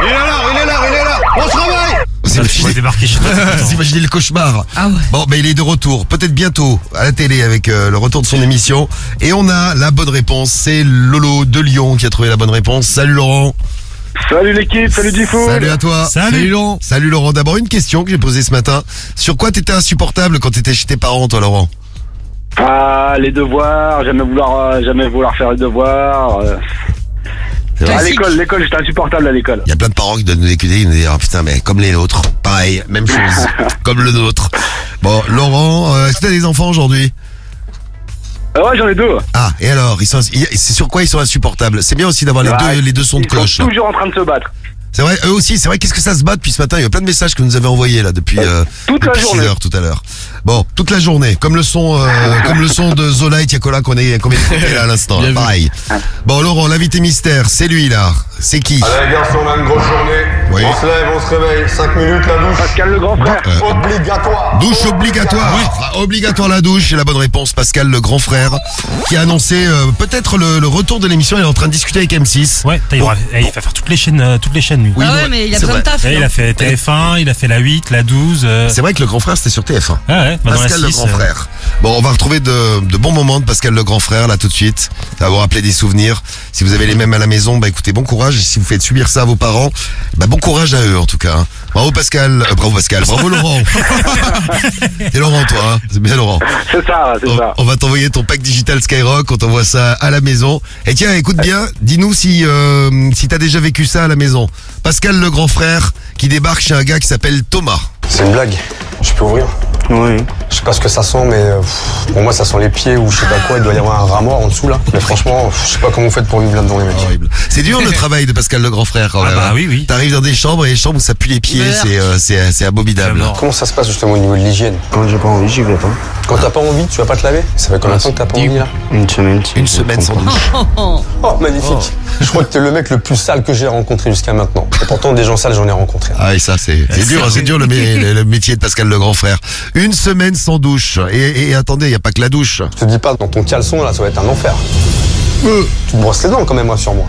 est là, il est là, il est là. On se réveille Vous imaginez, vous imaginez le cauchemar. Bon, ben il est de retour, peut-être bientôt à la télé avec euh, le retour de son émission. Et on a la bonne réponse. C'est Lolo de Lyon qui a trouvé la bonne réponse. Salut Laurent. Salut l'équipe, salut Diffoul. Salut à toi. Laurent. Salut Laurent. D'abord une question que j'ai posée ce matin. Sur quoi t'étais insupportable quand t'étais chez tes parents, toi Laurent? Ah, les devoirs, jamais vouloir, euh, jamais vouloir faire les devoirs. euh. À l'école, l'école, j'étais insupportable à l'école. Il y a plein de parents qui donnent des écouter, ils nous disent ah, putain mais comme les nôtres, pareil, même chose, comme le nôtre. Bon, Laurent, euh, est-ce que t'as des enfants aujourd'hui? Ah ouais, j'en ai deux. Ah, et alors, ils sont, ils- c'est sur quoi ils sont insupportables? C'est bien aussi d'avoir les Ouais, deux, les deux sons de Ils cloche. sont là. toujours en train de se battre. C'est vrai, eux aussi, c'est vrai, qu'est-ce que ça se bat depuis ce matin? Il y a plein de messages que vous nous avez envoyés là depuis, euh, toute la depuis six journée. heures tout à l'heure. Bon, toute la journée, comme le son, euh, comme le son de Zola et Tiakola qu'on est, qu'on vient d'écouter là à l'instant, là, pareil. Bon, Laurent, l'invité mystère, c'est lui là. C'est qui? Allez les garçons, on a une grosse journée. Oui. On se lève, on se réveille. 5 minutes la douche. Pascal le grand frère. Euh, Obligatoire. Douche obligatoire. Ah, Obligatoire la douche, c'est la bonne réponse. Pascal, le grand frère, qui a annoncé euh, peut-être le, le retour de l'émission. Il est en train de discuter avec M6. Ouais, il, va, eh, il va faire toutes les chaînes, euh, toutes les chaînes lui. Oui, Ah ouais, ouais, mais il a besoin de taf, il a fait TF1, il a fait la 8, la 12. euh, C'est vrai que le grand frère, c'était sur TF1. Ah ouais, bah, la Pascal le 6, grand euh, frère. Bon, on va retrouver de, de bons moments de Pascal le grand frère là tout de suite. Ça va vous rappeler des souvenirs. Si vous avez les mêmes à la maison, bah écoutez, bon courage. Et si vous faites subir ça à vos parents, bah bon courage à eux en tout cas. hein. Bravo Pascal, euh, bravo Pascal, bravo Laurent. C'est Laurent toi, hein c'est bien Laurent. C'est ça, c'est on, ça. on va t'envoyer ton pack digital Skyrock, on t'envoie ça à la maison. Et tiens, écoute bien, dis-nous si euh, si t'as déjà vécu ça à la maison. Pascal le grand frère qui débarque chez un gars qui s'appelle Thomas. C'est une blague. Je peux ouvrir Oui. Je sais pas ce que ça sent, mais euh, pour moi, ça sent les pieds ou je sais pas quoi. Il doit y avoir un rat mort en dessous là. Mais franchement, je sais pas comment vous faites pour vivre là-dedans, les mecs. C'est dur le travail de Pascal le grand frère quand même. bah hein. oui, oui. T'arrives dans des chambres et les chambres où ça pue les pieds, c'est euh, c'est c'est abominable. Comment ça se passe justement au niveau de l'hygiène? Quand j'ai pas envie, j'y vais pas. Quand t'as pas envie, tu vas pas te laver? Ça fait combien de temps que t'as pas envie là? Une semaine. Une semaine sans douche. Oh, magnifique. Je crois que t'es le mec le plus sale que j'ai rencontré jusqu'à maintenant. Et pourtant, des gens sales, j'en ai rencontré. Ah et ça c'est c'est dur, c'est dur le, mé- le- le métier de Pascal le grand frère. Une semaine sans douche. Et, et attendez, il y a pas que la douche. Je te dis pas, dans ton caleçon là, ça va être un enfer. Tu te brosses les dents quand même, rassure-moi.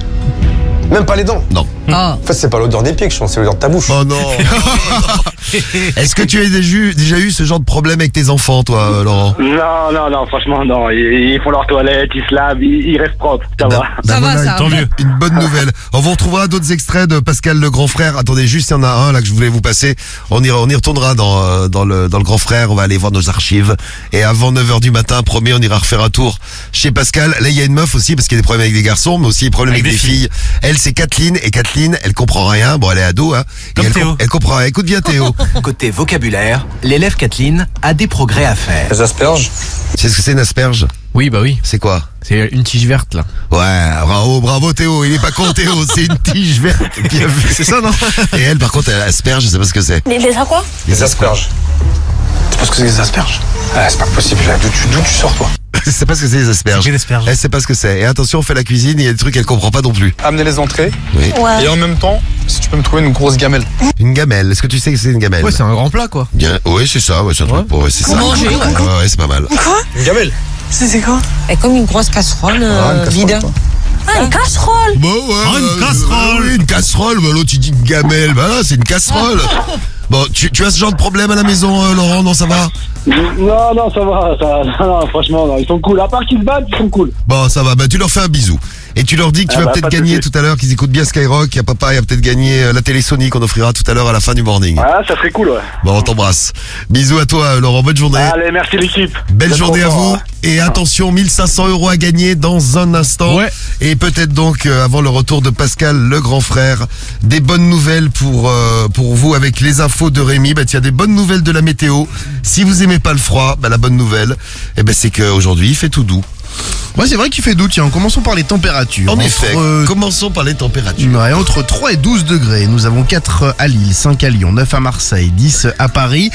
Même pas les dents. Non. Ah. En fait, c'est pas l'odeur des pieds que je sens, c'est l'odeur de ta bouche. Oh non. Est-ce que tu as déjà eu, ce genre de problème avec tes enfants, toi, euh, Laurent? Non, non, non, franchement, non. Ils, ils font leur toilette, ils se lavent, ils, ils restent propres. Ça va. Bah Ça va, ça. Tant mieux. Une bonne nouvelle. On vous retrouvera d'autres extraits de Pascal le grand frère. Attendez, juste il y en a un là que je voulais vous passer. On y, on y retournera dans, euh, dans, le, dans le grand frère. On va aller voir nos archives. Et avant 9h du matin, promis, on ira refaire un tour chez Pascal. Là, il y a une meuf aussi parce qu'il y a des problèmes avec des garçons, mais aussi des problèmes avec, Avec des des filles. Elle, c'est Kathleen. Et Kathleen, elle comprend rien. Bon, elle est ado, hein. Comme elle, Théo. com- elle comprend rien. Écoute bien Théo. Côté vocabulaire, l'élève Kathleen a des progrès à faire. Les asperges c'est ce que c'est une asperge? Oui, bah oui. C'est quoi C'est une tige verte, là. Ouais, bravo, bravo Théo. Il est pas con Théo. C'est une tige verte. Bien vu. C'est ça, non Et elle, par contre, elle asperge. Je sais pas ce que c'est. Les, les quoi Les asperges. Tu penses que c'est des asperges Ah, c'est pas possible. là. D'où tu, sors, toi Je sais pas ce que c'est les asperges. Des asperges. Elle sait pas ce que c'est. Et attention, on fait la cuisine, il y a des trucs qu'elle comprend pas non plus. Amener les entrées. Oui. Et en même temps, si tu peux me trouver une grosse gamelle. Une gamelle. Est-ce que tu sais que c'est une gamelle Ouais, c'est un grand plat, quoi. Bien. Oui, c'est ça. Ouais, c'est un truc pour. Ouais, c'est ça. manger, ouais. Ouais, ouais, c'est pas mal. Une gamelle C'est quoi Et comme une grosse casserole euh, vide. Ah, une casserole Bon, ouais. Oh, une bah, casserole. euh, une casserole. Bah, l'autre, il dit une gamelle. Bah, là, c'est une casserole. Bon, tu, tu as ce genre de problème à la maison, euh, Laurent Non, ça va Non, non, ça va. Ça, non, non, franchement, non, ils sont cool. À part qu'ils se battent, ils sont cool. Bon, ça va. Bah, tu leur fais un bisou. Et tu leur dis que tu Ah vas bah, peut-être gagner tout à l'heure, qu'ils écoutent bien Skyrock. Il y a papa, il a peut-être gagné euh, la télé Sony qu'on offrira tout à l'heure à la fin du morning. Ah, ça serait cool, ouais. Bon, on t'embrasse. Bisous à toi, Laurent. Bonne journée. Allez, merci l'équipe. Belle journée à vous. hein. Et attention, 1500 euros à gagner dans un instant. Ouais. Et peut-être donc, euh, avant le retour de Pascal, le grand frère, des bonnes nouvelles pour, euh, pour vous avec les infos de Rémi. Bah, tiens, des bonnes nouvelles de la météo. Si vous aimez pas le froid, bah, la bonne nouvelle, eh ben, c'est qu'aujourd'hui, il fait tout doux. Ouais, c'est vrai qu'il fait doux. Tiens, commençons par les températures. En Entre, effet, euh, commençons par les températures. Ouais, entre 3 et 12 degrés. Nous avons 4 à Lille, 5 à Lyon, 9 à Marseille, 10 à Paris.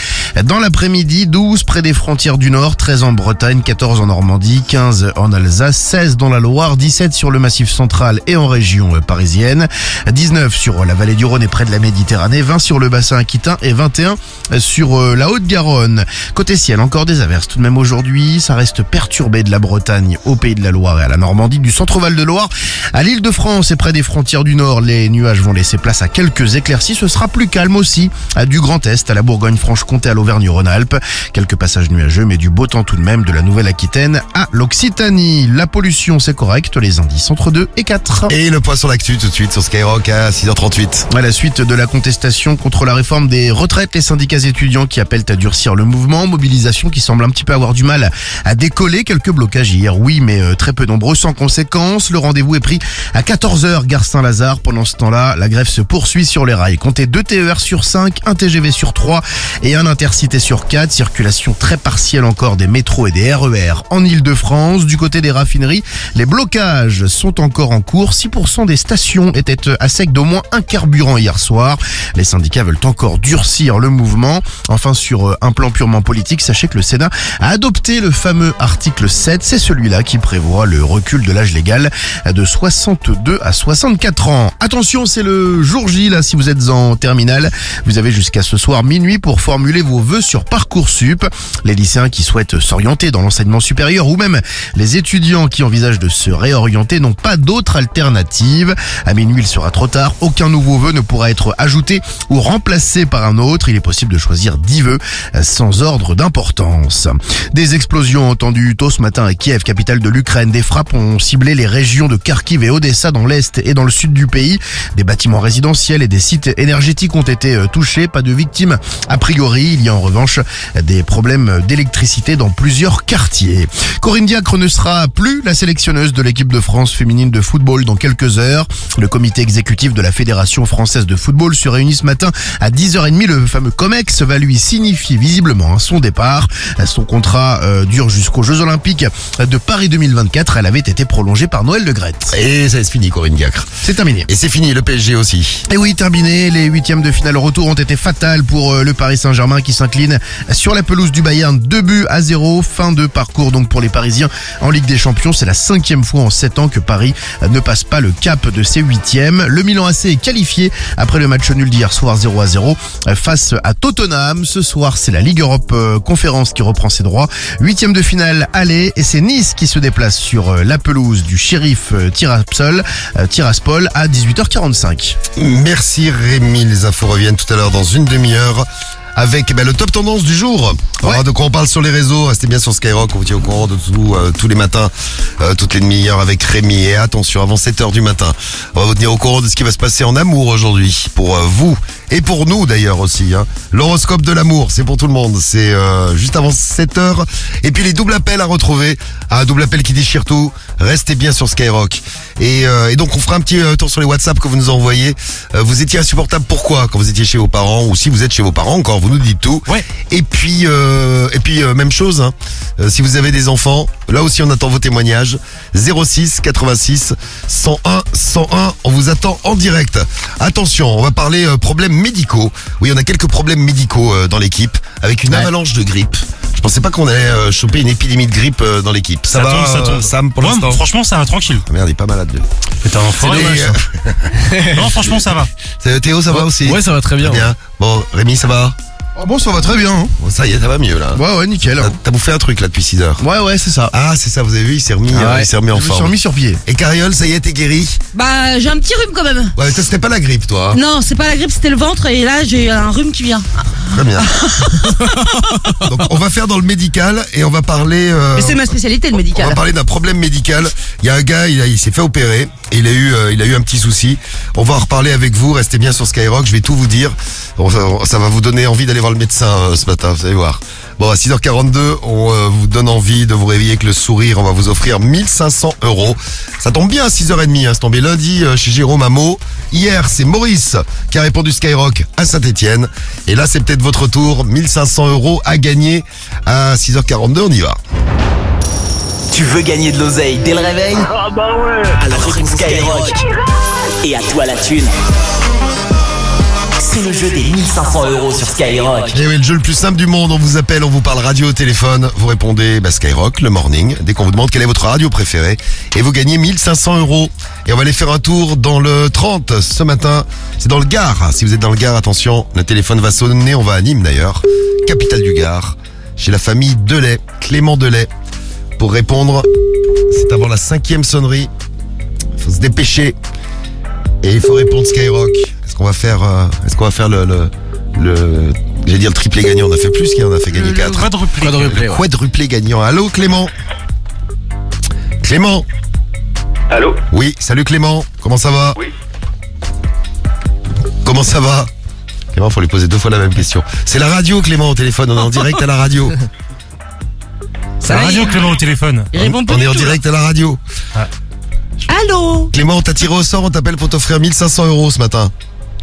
Dans l'après-midi, 12 près des frontières du Nord, 13 en Bretagne, 14 en Normandie, 15 en Alsace, 16 dans la Loire, 17 sur le Massif central et en région euh, parisienne, 19 sur la vallée du Rhône et près de la Méditerranée, 20 sur le bassin aquitain et 21 sur euh, la Haute-Garonne. Côté ciel, encore des averses tout de même aujourd'hui. Ça reste perturbé de la Bretagne au Pays de la Loire et à la Normandie, du centre-val de Loire à l'île de France et près des frontières du Nord. Les nuages vont laisser place à quelques éclaircies. Ce sera plus calme aussi à du Grand Est, à la Bourgogne-Franche-Comté, à l'Auvergne-Rhône-Alpes. Quelques passages nuageux, mais du beau temps tout de même de la Nouvelle-Aquitaine à l'Occitanie. La pollution, c'est correct. Les indices entre 2 et 4. Et le poisson l'actu tout de suite sur Skyrock à 6h38. À la suite de la contestation contre la réforme des retraites, les syndicats étudiants qui appellent à durcir le mouvement, mobilisation qui semble un petit peu avoir du mal à décoller, quelques blocages hier, oui, mais euh, très peu nombreux, sans conséquence. Le rendez-vous est pris à 14h, gare Saint-Lazare. Pendant ce temps-là, la grève se poursuit sur les rails. Comptez 2 TER sur 5, un TGV sur 3 et un intercité sur 4. Circulation très partielle encore des métros et des RER en Ile-de-France. Du côté des raffineries, les blocages sont encore en cours. 6% des stations étaient à sec d'au moins un carburant hier soir. Les syndicats veulent encore durcir le mouvement. Enfin, sur euh, un plan purement politique, sachez que le Sénat a adopté le fameux article 7. C'est celui-là qui prévoit le recul de l'âge légal de 62 à 64 ans. Attention, c'est le jour J, là, si vous êtes en terminale. Vous avez jusqu'à ce soir minuit pour formuler vos vœux sur Parcoursup. Les lycéens qui souhaitent s'orienter dans l'enseignement supérieur ou même les étudiants qui envisagent de se réorienter n'ont pas d'autre alternative. À minuit, il sera trop tard. Aucun nouveau vœu ne pourra être ajouté ou remplacé par un autre. Il est possible de choisir 10 vœux sans ordre d'importance. Des explosions entendues tôt ce matin à Kiev, de l'Ukraine. Des frappes ont ciblé les régions de Kharkiv et Odessa dans l'est et dans le sud du pays. Des bâtiments résidentiels et des sites énergétiques ont été euh, touchés. Pas de victimes a priori. Il y a en revanche des problèmes d'électricité dans plusieurs quartiers. Corinne Diacre ne sera plus la sélectionneuse de l'équipe de France féminine de football dans quelques heures. Le comité exécutif de la Fédération française de football se réunit ce matin à 10h30. Le fameux COMEX va lui signifier visiblement son départ. Son contrat euh, dure jusqu'aux Jeux Olympiques de Paris 2024. Elle avait été prolongée par Noël Le Graët. Et ça c'est fini, Corinne Diacre. C'est terminé. Et c'est fini, le PSG aussi. Et oui, terminé. Les huitièmes de finale retour ont été fatales pour euh, le Paris Saint-Germain qui s'incline sur la pelouse du Bayern. Deux buts à zéro. Fin de parcours donc pour les Parisiens en Ligue des Champions. C'est la cinquième fois en sept ans que Paris euh, ne passe pas le cap de ses huitièmes. Le Milan AC est qualifié après le match nul d'hier soir 0 à 0 euh, face à Tottenham. Ce soir, c'est la Ligue Europe Conférence qui reprend ses droits. Huitième de finale aller et c'est Nice qui se déplace sur euh, la pelouse du shérif euh, Tiraspol, euh, Tiraspol à 18h45. Merci Rémi, les infos reviennent tout à l'heure dans une demi-heure avec ben, le top tendance du jour. De quoi on parle sur les réseaux, restez bien sur Skyrock, on vous tient au courant de tout euh, tous les matins, euh, toutes les demi-heures avec Rémi. Et attention, avant 7h du matin, on va vous tenir au courant de ce qui va se passer en amour aujourd'hui, pour euh, vous et pour nous d'ailleurs aussi. Hein. L'horoscope de l'amour, c'est pour tout le monde, c'est euh, juste avant 7h. Et puis les doubles appels à retrouver, un double appel qui déchire tout, restez bien sur Skyrock. Et, euh, et donc on fera un petit tour sur les WhatsApp que vous nous envoyez. Euh, vous étiez insupportable pourquoi? Quand vous étiez chez vos parents ou si vous êtes chez vos parents encore, vous nous dites tout. Et puis euh, et puis euh, même chose. hein. Euh, si vous avez des enfants, là aussi on attend vos témoignages. 06 86 101 101. On vous attend en direct. Attention, on va parler problèmes médicaux. Oui, on a quelques problèmes médicaux dans l'équipe avec une avalanche de grippe. Je pensais pas qu'on allait choper une épidémie de grippe dans l'équipe. Ça, Ça va, tombe, ça tombe. Sam, pour Ouais, l'instant franchement, ça va tranquille. Ah, Merde, il est pas malade. euh, non, franchement, ça va. C'est- Théo, ça va aussi Ouais, ça va très bien. Bon, Rémi, ça va Oh bon, ça va très bien. hein. Bon, ça y est, ça va mieux là. Ouais, ouais, nickel. T'as- T'as bouffé un truc là depuis 6 heures. Ouais, ouais, c'est ça. Ah, c'est ça, vous avez vu, il s'est remis, Ah euh, ouais. il s'est remis en Je me suis forme. remis sur pied. Et Cariole, ça y est, t'es guéri Bah, j'ai un petit rhume quand même. Ouais, ça c'était pas la grippe, toi. hein Non, c'est pas la grippe, c'était le ventre et là j'ai un rhume qui vient. Très bien. Donc, on va faire dans le médical et on va parler. euh, Mais c'est ma spécialité le On médical. va parler d'un problème médical. Il y a un gars, il, a- il s'est fait opérer il a eu, euh, il a eu un petit souci. On va en reparler avec vous. Restez bien sur Skyrock. Je vais tout vous dire. Ça, va vous donner envie d'aller voir le médecin euh, ce matin. Vous allez voir. Bon, à 6h42, on euh, vous donne envie de vous réveiller avec le sourire. On va vous offrir 1500 euros. Ça tombe bien à 6h30. Hein, c'est tombé lundi chez Jérôme Amo. Hier, c'est Maurice qui a répondu Skyrock à Saint-Etienne. Et là, c'est peut-être votre tour. 1500 euros à gagner à 6h42. On y va. Tu veux gagner de l'oseille dès le réveil Ah bah ouais Alors écoute Skyrock. Et à toi la thune. C'est le jeu des 1500 euros sur Skyrock. Et oui, le jeu le plus simple du monde, on vous appelle, on vous parle radio au téléphone, vous répondez bah, Skyrock, le morning, dès qu'on vous demande quelle est votre radio préférée, et vous gagnez 1500 euros. Et on va aller faire un tour dans le 30 ce matin, c'est dans le Gard. Si vous êtes dans le Gard, attention, le téléphone va sonner, on va à Nîmes d'ailleurs, capitale du Gard, chez la famille Delay, Clément Delay. Pour répondre, c'est avant la cinquième sonnerie, faut se dépêcher, et il faut répondre Skyrock. Est-ce qu'on va faire, euh, est-ce qu'on va faire le, le, le j'ai dire le triplé gagnant. On a fait plus qu'il on a fait gagner 4. Quadruplé. Quadruplé, ouais. Quadruplé gagnant. Allô Clément? Clément? Allô? Oui, salut Clément. Comment ça va? Oui. Comment ça va? Clément, faut lui poser deux fois la même question. C'est la radio Clément au téléphone, on est en direct à la radio. C'est la radio Clément au téléphone. Il répond pas On du est en tout, direct à la radio. Allô Clément, on t'a tiré au sort, on t'appelle pour t'offrir 1500 euros ce matin.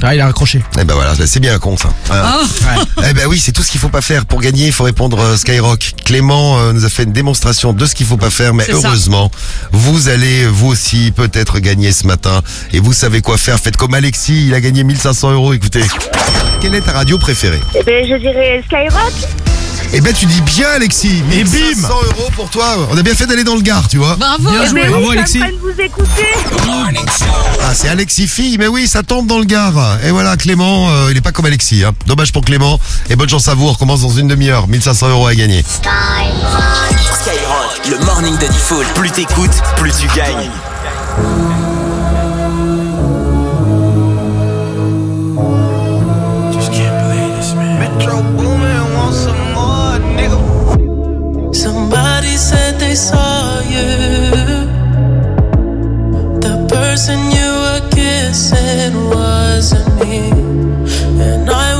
Ah, il a raccroché. Eh ben voilà, c'est bien con ça. Voilà. Ah, Eh ben oui, c'est tout ce qu'il faut pas faire. Pour gagner, il faut répondre euh, Skyrock. Clément euh, nous a fait une démonstration de ce qu'il faut pas faire, mais C'est ça. heureusement, vous allez vous aussi peut-être gagner ce matin. Et vous savez quoi faire. Faites comme Alexis, il a gagné 1500 euros. Écoutez, quelle est ta radio préférée? Eh ben, je dirais Skyrock. Eh ben tu dis bien Alexis. 1500 euros pour toi. On a bien fait d'aller dans le Gard, tu vois. Bravo Eh ben, Bravo, oui, Alexis. Vous écouter. Ah, c'est Alexis fille, mais oui, ça tombe dans le Gard. Et voilà, Clément, euh, il est pas comme Alexis. Hein. Dommage pour Clément. Et bonne chance à vous. On recommence dans une demi-heure. 1500 euros à gagner. Skyrock, le morning de Default. Plus t'écoutes, plus tu gagnes. Saw you. The person you were kissing wasn't me. And I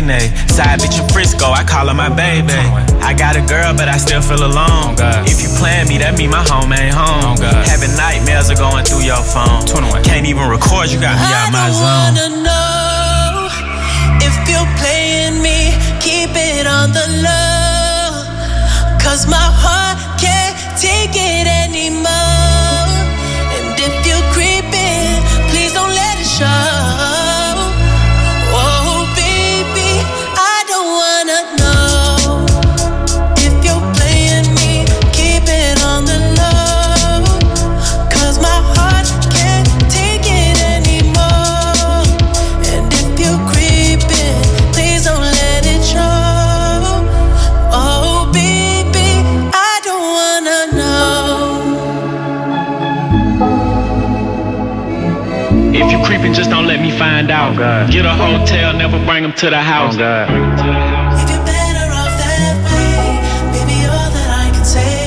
got you Sinead. Side bitch in Frisco, I call her my baby. I got a girl, but I still feel alone. If you plan me, that mean my home ain't home. Having nightmares are going through your phone. Can't even record, you got me out my zone. I wanna know if you're playing me, keep it on the low. Cause my heart can't take it anymore. Find out. Get a hotel, never bring them to the house. If you're better off that way, baby, all that I can say.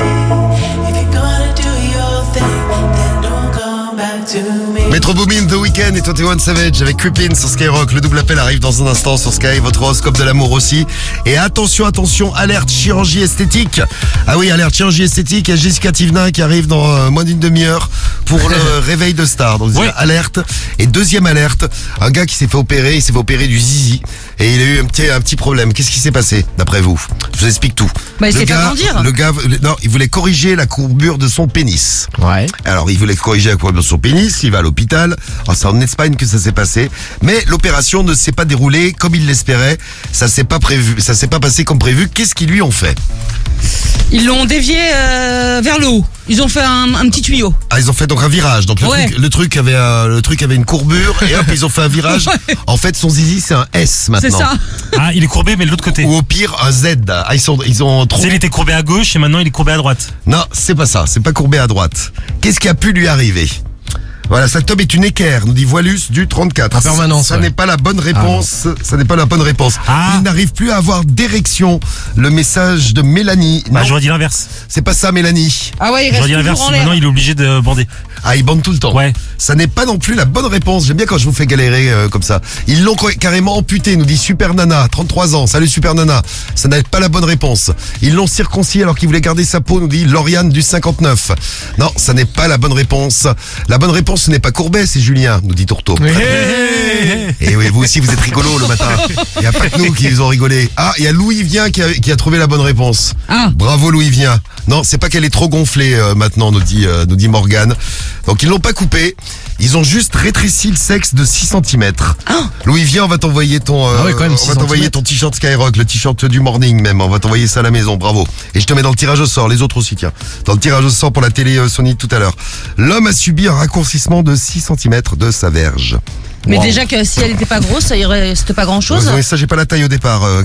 If you're gonna do your thing, then don't come back to me. Metro Boomin, The Weeknd et 21 Savage avec Creepin sur Skyrock. Le double appel arrive dans un instant sur Sky. Votre horoscope de l'amour aussi. Et attention, attention, alerte chirurgie esthétique. Ah oui, alerte chirurgie esthétique. Il y a Jessica Tivna qui arrive dans euh, moins d'une demi-heure pour le réveil de star. Donc alerte. Et deuxième alerte, un gars qui s'est fait opérer. Il s'est fait opérer du zizi. Et il a eu un petit, un petit problème. Qu'est-ce qui s'est passé d'après vous? Je vous explique tout. Bah, il le s'est fait gars, grandir. le gars, le- non, il voulait corriger la courbure de son pénis. Ouais. Alors, il voulait corriger la courbure de son pénis, il va à l'hôpital. Alors, c'est en Espagne que ça s'est passé. Mais l'opération ne s'est pas déroulée comme il l'espérait. Ça s'est pas prévu, ça s'est pas passé comme prévu. Qu'est-ce qu'ils lui ont fait? Ils l'ont dévié euh, vers le haut. Ils ont fait un, un petit tuyau. Ah, ils ont fait donc un virage. Donc, le, Ouais. truc, le truc avait, le truc avait une courbure et hop, ils ont fait un virage. En fait, son zizi, c'est un S maintenant. C'est ça. Ah, il est courbé, mais de l'autre côté. Ou au pire, un Z. Ah, ils sont, ils ont trop. Il était courbé à gauche et maintenant il est courbé à droite. Non, c'est pas ça. C'est pas courbé à droite. Qu'est-ce qui a pu lui arriver? Voilà, cet homme est une équerre, nous dit Voilus du 34. En permanence, Ça ouais. n'est pas la bonne réponse. ça n'est pas la bonne réponse. Ah. Il n'arrive plus à avoir d'érection. Le message de Mélanie. Bah, Non, j'aurais dit l'inverse. c'est pas ça, Mélanie. Ah ouais, il J'aurais reste dit l'inverse. toujours en l'air. Maintenant, il est obligé de bander. Ah, il bande tout le temps. Ouais. Ça n'est pas non plus la bonne réponse. J'aime bien quand je vous fais galérer euh, comme ça. Ils l'ont carrément amputé, nous dit Super Nana, 33 ans. Salut Super Nana. Ça n'est pas la bonne réponse. Ils l'ont circoncis alors qu'il voulait garder sa peau, nous dit Lauriane du 59. Non, ça n'est pas la bonne réponse. La bonne réponse, ce n'est pas Courbet, c'est Julien, nous dit Tourteau. Et oui, vous aussi, vous êtes rigolo le matin. Il n'y a pas que nous qui ont rigolé. Ah, il y a Louis Vien qui a, qui a trouvé la bonne réponse. Ah. Bravo Louis Vien. Non, c'est pas qu'elle est trop gonflée euh, maintenant, nous dit, euh, nous dit Morgane. Donc ils l'ont pas coupé. Ils ont juste rétréci le sexe de 6 cm. Louis Vien, on va t'envoyer ton, euh, Ah ouais, quand même, on 6 va t'envoyer centimètres. ton t-shirt Skyrock, le t-shirt du morning même. On va t'envoyer ça à la maison. Bravo. Et je te mets dans le tirage au sort. Les autres aussi, tiens. Dans le tirage au sort pour la télé euh, Sony tout à l'heure. L'homme a subi un raccourcissement de 6 cm de sa verge. Mais Wow. déjà que si elle était pas grosse, il reste pas grand chose. Oui, ça, j'ai pas la taille au départ, euh.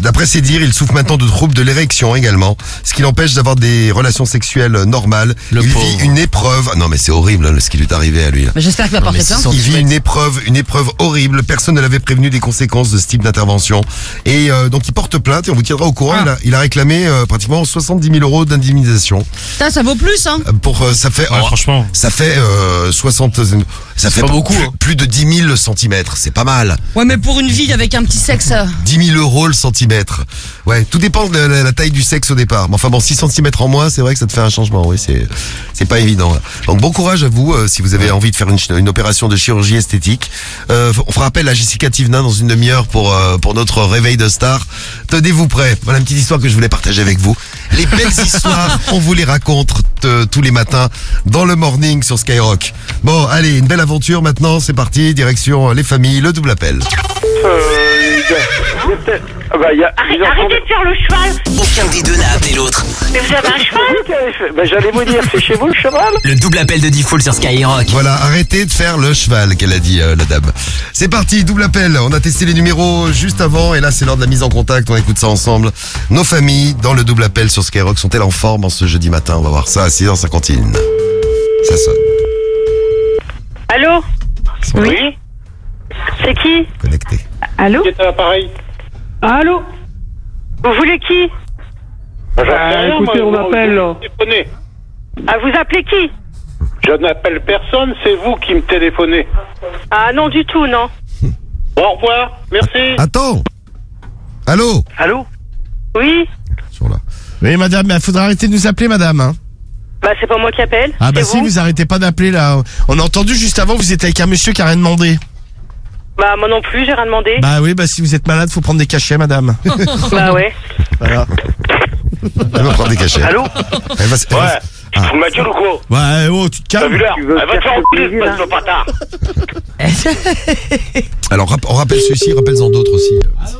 D'après ses dires, il souffre maintenant de troubles de l'érection également, ce qui l'empêche d'avoir des relations sexuelles euh, normales. Le il pauvre. vit une épreuve. Non, mais c'est horrible hein, ce qui lui est arrivé à lui. là. Mais J'espère qu'il va porter plainte. 600 Il vit une épreuve, une épreuve horrible. Personne ne l'avait prévenu des conséquences de ce type d'intervention. Et euh, donc il porte plainte et on vous tiendra au courant. Ah. Il, a, il a réclamé euh, pratiquement 70 000 euros d'indemnisation. Ça, ça vaut plus, hein. Pour euh, ça fait Ouais, oh, franchement. ça fait euh, 60 ça fait pas beaucoup, plus, hein. plus de 10 000 centimètres. C'est pas mal. Ouais, mais pour une vie avec un petit sexe. euh, 10 000 euros le centimètre. Ouais, tout dépend de la, la taille du sexe au départ. Mais enfin bon, 6 centimètres en moins, c'est vrai que ça te fait un changement. Oui, c'est c'est pas évident. là. Donc bon courage à vous euh, si vous avez envie de faire une opération de chirurgie esthétique. Euh, on fera appel à Jessica Tivna dans une demi-heure pour euh, pour notre réveil de star. Tenez-vous prêts. Voilà une petite histoire que je voulais partager avec vous. Les belles histoires, on vous les raconte euh, tous les matins dans le morning sur Skyrock. Bon, allez, une belle aventure maintenant. C'est parti, direction euh, les familles, le double appel. Ah bah, y a, Arrête- Arrêtez de faire le cheval. Aucun des deux n'a appelé l'autre. Mais vous avez un cheval Bah, j'allais vous dire, c'est chez vous le cheval Le double appel de Diffoul sur Skyrock. Voilà, arrêtez de faire le cheval qu'elle a dit euh, la dame. C'est parti, double appel. On a testé les numéros juste avant et là c'est l'heure de la mise en contact. On écoute ça ensemble. Nos familles dans le double appel sur Skyrock sont-elles en forme en ce jeudi matin On va voir ça à 6h51. Ça sonne. Allô Oui C'est qui Connecté. Allô C'est un appareil. Allô Vous voulez qui Ah, écoutez, on appelle. là. Ah, vous appelez qui Je n'appelle personne, c'est vous qui me téléphonez. Ah, non du tout, non. Au revoir, merci. Attends. Allô Allô Oui Oui, madame, il faudra arrêter de nous appeler, madame. hein. Bah, c'est pas moi qui appelle. Ah bah c'est si, vous vous arrêtez pas d'appeler là. On a entendu juste avant, vous étiez avec un monsieur qui a rien demandé. Bah, moi non plus, j'ai rien demandé. Bah oui, bah si vous êtes malade, faut prendre des cachets, madame. Bah ouais. Voilà. Elle va prendre des cachets. Allô Elle va, se- elle va Ouais. se- Tu te fous de ma gueule ou quoi Ouais, oh, tu te T'as calmes. vu l'heure Elle va te faire enculer, espèce de bâtard. Alors, rap- on rappelle ceci, rappelle-en d'autres aussi.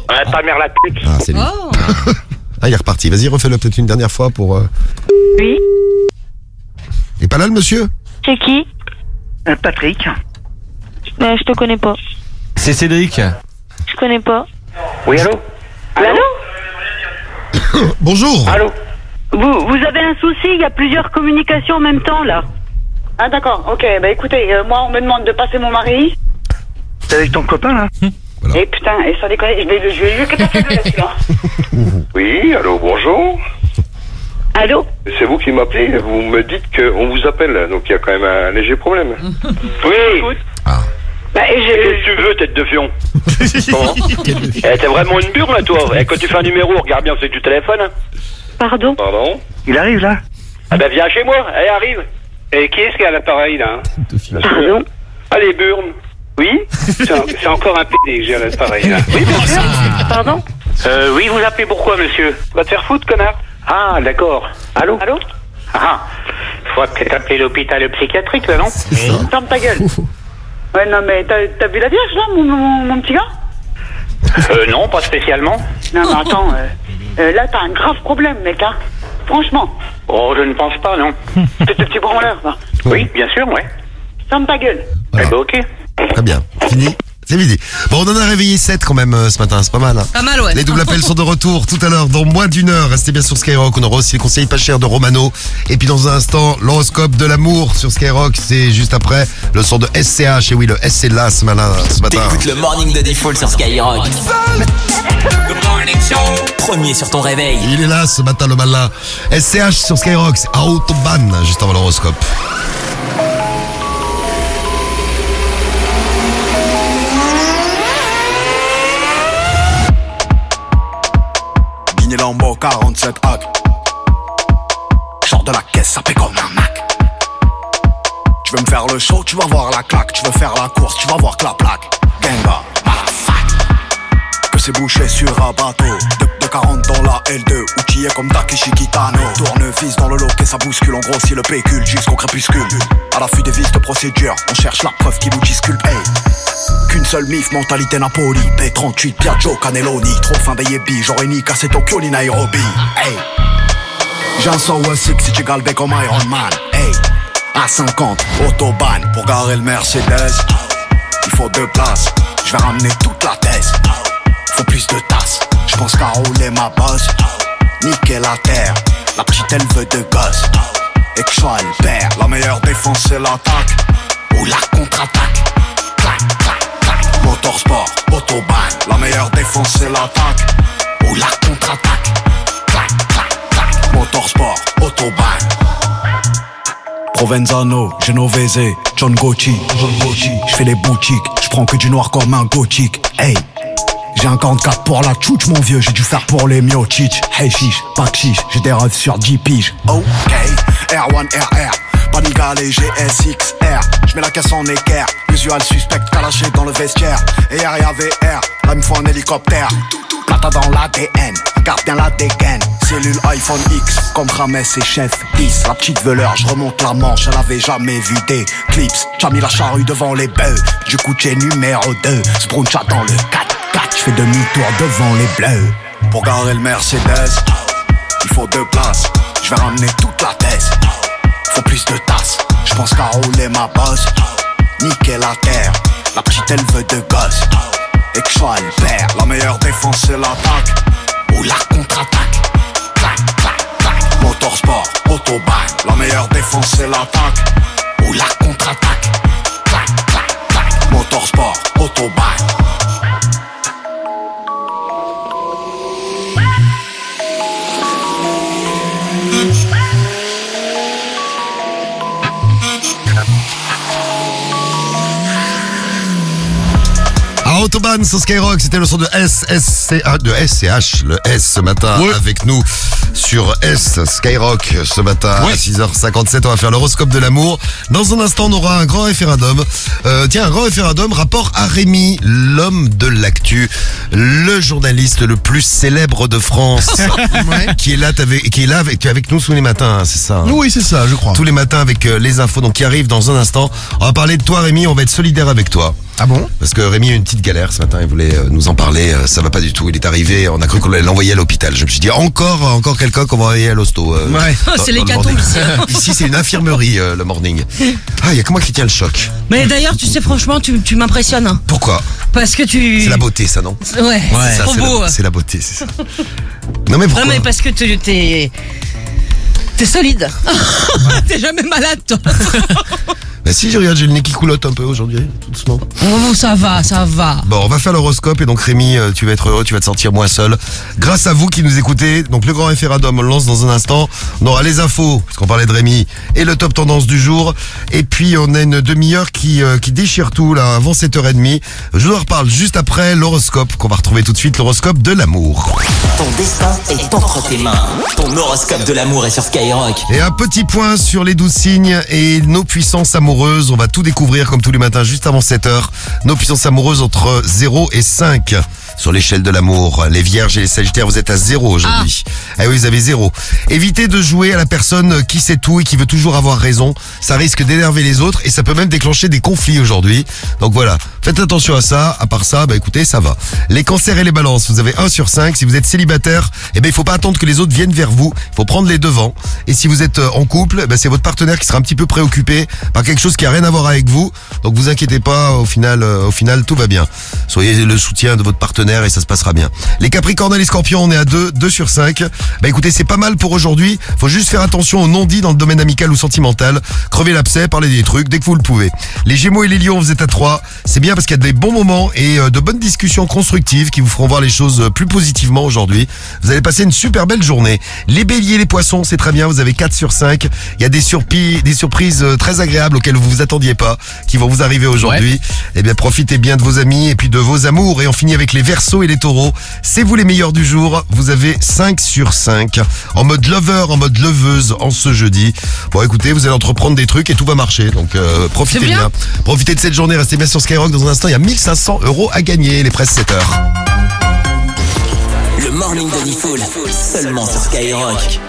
Ouais, ta mère la pute. Ah, c'est lui. Ah, il est reparti. Vas-y, refais-le peut-être une dernière fois pour. euh, Oui Il est pas là, le monsieur? C'est qui? Patrick. Bah, je te connais pas. C'est Cédric. Je connais pas. Oui, allô Allô Bonjour. Allô vous, vous avez un souci, il y a plusieurs communications en même temps, là. Ah d'accord, ok. Bah écoutez, euh, moi on me demande de passer mon mari. T'es avec ton copain là Et putain, et sans déconner, je vais. Je vais casser le hein. Oui, allô, bonjour. Allô C'est vous qui m'appelez, vous me dites qu'on vous appelle, donc il y a quand même un léger problème. Oui Bah, et Qu'est-ce je... que tu veux, tête de fion Comment Eh, T'es vraiment une burle, là, toi Eh, Quand tu fais un numéro, regarde bien, c'est du téléphone. Pardon Pardon Il arrive, là Ah ben, viens chez moi, allez, arrive Et qui est-ce qui a l'appareil, là Pardon Allez, burne Oui C'est un- c'est encore un PD que j'ai à l'appareil, là. Oui, bien sûr Pardon Euh, oui, vous appelez pourquoi, monsieur Va te faire foutre, connard Ah, d'accord. Allô Allô Ah, faut peut-être appeler l'hôpital psychiatrique, là, non Ferme ta gueule. Ouais, non mais t'as t'as vu la vierge là, mon, mon, mon petit gars? Euh, non, pas spécialement. Non mais attends, euh, euh, là t'as un grave problème mec, hein. Franchement, Oh, je ne pense pas, non. t'es ce petit branleur, va. Oui, bien sûr, ouais. Ferme ta gueule. Eh ben, ok. Très bien. Fini C'est fini. Bon, on en a réveillé 7 quand même euh, ce matin, c'est pas mal. hein. Pas mal, ouais. Les doubles appels sont de retour tout à l'heure, dans moins d'une heure. Restez bien sur Skyrock. On aura aussi les conseils pas chers de Romano. Et puis dans un instant, l'horoscope de l'amour sur Skyrock. C'est juste après le son de SCH. Et oui, le S c'est là ce matin. Ce matin. T'écoutes le morning de Default sur Skyrock. Premier sur ton réveil. Il est là ce matin, le malin. SCH sur Skyrock. C'est Autobahn, juste avant l'horoscope. Guiné Lambo 47 hack. Sors de la caisse, ça fait comme un Mac. Tu veux me faire le show, tu vas voir la claque. Tu veux faire la course, tu vas voir que la plaque. Genga. Que c'est bouché sur un bateau. De, de 40 dans la L2, outillé comme Takeshi Kitano. Tournevis dans le loquet, ça bouscule. On grossit le pécule jusqu'au crépuscule. À l'affût des vis de procédure, on cherche la preuve qui nous disculpe. Qu'une seule mif, mentalité Napoli. P38, Piaggio, Cannelloni Trop fin yébis, j'aurais ni cassé Tokyo ni Nairobi. Hey. J'ai un 106 si tu galbé comme Iron Man. Hey. À 50, autobahn Pour garer le Mercedes. Il faut deux places Je vais ramener toute la thèse. Faut plus de tasses Je pense qu'à rouler ma bosse. Niquer la terre La petite elle veut de gosse Et que je sois le père La meilleure défense c'est l'attaque. Ou la contre-attaque. Motorsport, autobahn. La meilleure défense c'est l'attaque. Ou la contre-attaque. Clac, clac, clac. Motorsport, autobahn. Provenzano, Genovese, John Gotti, John. Je fais les boutiques, je prends que du noir comme un gothique. Hey, j'ai un 44 pour la tchouch mon vieux, j'ai dû faire pour les miochich. Hey chiche, pas chiche, j'ai des rêves sur 10 piges. Ok, R1 Panigale GSXR. Je mets la caisse en équerre, usual suspect calaché dans le vestiaire. Et arrière VR, là il me faut un hélicoptère. Plata dans l'ADN, garde bien la dégaine. Cellule iPhone X, comme Rames et Chef 10. La petite veleur, je remonte la manche, elle avait jamais vu des clips. J'ai mis la charrue devant les bœufs, du coup j'ai numéro 2. Spruncha dans le 4-4, je fais demi-tour devant les bleus. Pour garer le Mercedes, il faut deux places. Je vais ramener toute la thèse faut plus de tasses. Je pense qu'à rouler ma bosse, niquer la terre. La petite elle veut de gosse, et que je sois le père. La meilleure défense c'est l'attaque, ou la contre-attaque. Clac, clac, clac. Motorsport, autobahn, la meilleure défense c'est l'attaque, ou la contre-attaque. Clac, clac, clac. Motorsport, autobahn. Autobahn sur Skyrock, c'était le son de SSCH, de SCH, le S ce matin avec nous sur S Skyrock ce matin à 6h57. On va faire l'horoscope de l'amour. Dans un instant, on aura un grand référendum. Euh, tiens, un grand référendum rapport à Rémi, l'homme de l'actu, le journaliste le plus célèbre de France, qui est là, t'avais- qui est là avec, avec nous tous les matins, hein, c'est ça. hein Oui, c'est ça, je crois. tous les matins avec euh, les infos donc qui arrivent dans un instant. On va parler de toi Rémi, on va être solidaire avec toi. Ah bon? Parce que Rémi a eu une petite galère ce matin, il voulait euh, nous en parler, euh, ça va pas du tout. Il est arrivé, on a cru qu'on allait l'envoyer à l'hôpital. Je me suis dit encore encore quelqu'un qu'on va envoyer à l'hosto. euh, Ouais. C'est dans le l'hécatombe morning. ici. Ici c'est une infirmerie euh, le morning. Ah, il y a que moi qui tiens le choc. Mais d'ailleurs, tu sais, franchement, tu, tu m'impressionnes. hein. Pourquoi? Parce que tu. C'est la beauté ça non? Ouais, c'est trop beau. la, c'est la beauté, c'est ça. Non mais pourquoi? Non, mais parce que tu- t'es. T'es solide. T'es jamais malade, toi. Bah si, je regarde, j'ai le nez qui coulotte un peu aujourd'hui, tout doucement. Oh, ça va, ça va. Bon, on va faire l'horoscope et donc Rémi, euh, tu vas être heureux, tu vas te sentir moins seul. Grâce à vous qui nous écoutez, donc le grand référendum, on le lance dans un instant. On aura les infos, parce qu'on parlait de Rémi, et le top tendance du jour. Et puis on a une demi-heure qui, euh, qui déchire tout là, avant 7h30. Je vous en reparle juste après l'horoscope, qu'on va retrouver tout de suite, l'horoscope de l'amour. Ton destin est entre tes mains. Ton horoscope de l'amour est sur Skyrock. Et un petit point sur les douze signes et nos puissances amoureuses. On va tout découvrir comme tous les matins juste avant 7h. Nos puissances amoureuses entre 0 et 5 sur l'échelle de l'amour. Les vierges et les sagittaires, vous êtes à 0 aujourd'hui. Ah. oui, vous avez 0. Évitez de jouer à la personne qui sait tout et qui veut toujours avoir raison. Ça risque d'énerver les autres et ça peut même déclencher des conflits aujourd'hui. Donc voilà, faites attention à ça. À part ça, bah écoutez, ça va. Les cancers et les balances, vous avez 1 sur 5. Si vous êtes célibataire, eh ben il faut pas attendre que les autres viennent vers vous. Il faut prendre les devants. Et si vous êtes euh, en couple, ben, c'est votre partenaire qui sera un petit peu préoccupé par quelque chose qui a rien à voir avec vous. Donc vous inquiétez pas, au final, euh, au final, tout va bien. Soyez le soutien de votre partenaire et ça se passera bien. Les capricornes et les scorpions, on est à 2, 2 sur 5. Bah écoutez, c'est pas mal pour aujourd'hui. Faut juste faire attention aux non-dits dans le domaine amical ou sentimental. Crevez l'abcès, parlez des trucs dès que vous le pouvez. Les gémeaux et les lions, vous êtes à 3. C'est bien parce qu'il y a des bons moments et euh, de bonnes discussions constructives qui vous feront voir les choses euh, plus positivement aujourd'hui. Vous allez passer une super belle journée. Les béliers et les poissons, c'est très bien. Vous avez 4 sur 5. Il y a des, des surprises euh, très agréables auxquelles vous vous attendiez pas qui vont vous arriver aujourd'hui. Eh bien, profitez bien de vos amis et puis de vos amours. Et on finit avec les et les taureaux. C'est vous les meilleurs du jour. Vous avez 5 sur 5. En mode lover, en mode leveuse en ce jeudi. Bon, écoutez, vous allez entreprendre des trucs et tout va marcher. Donc, euh, profitez bien. bien. Profitez de cette journée. Restez bien sur Skyrock. Dans un instant, il y a 1500 euros à gagner. Les presses 7 heures. Le morning de Diffoul, seulement sur Skyrock.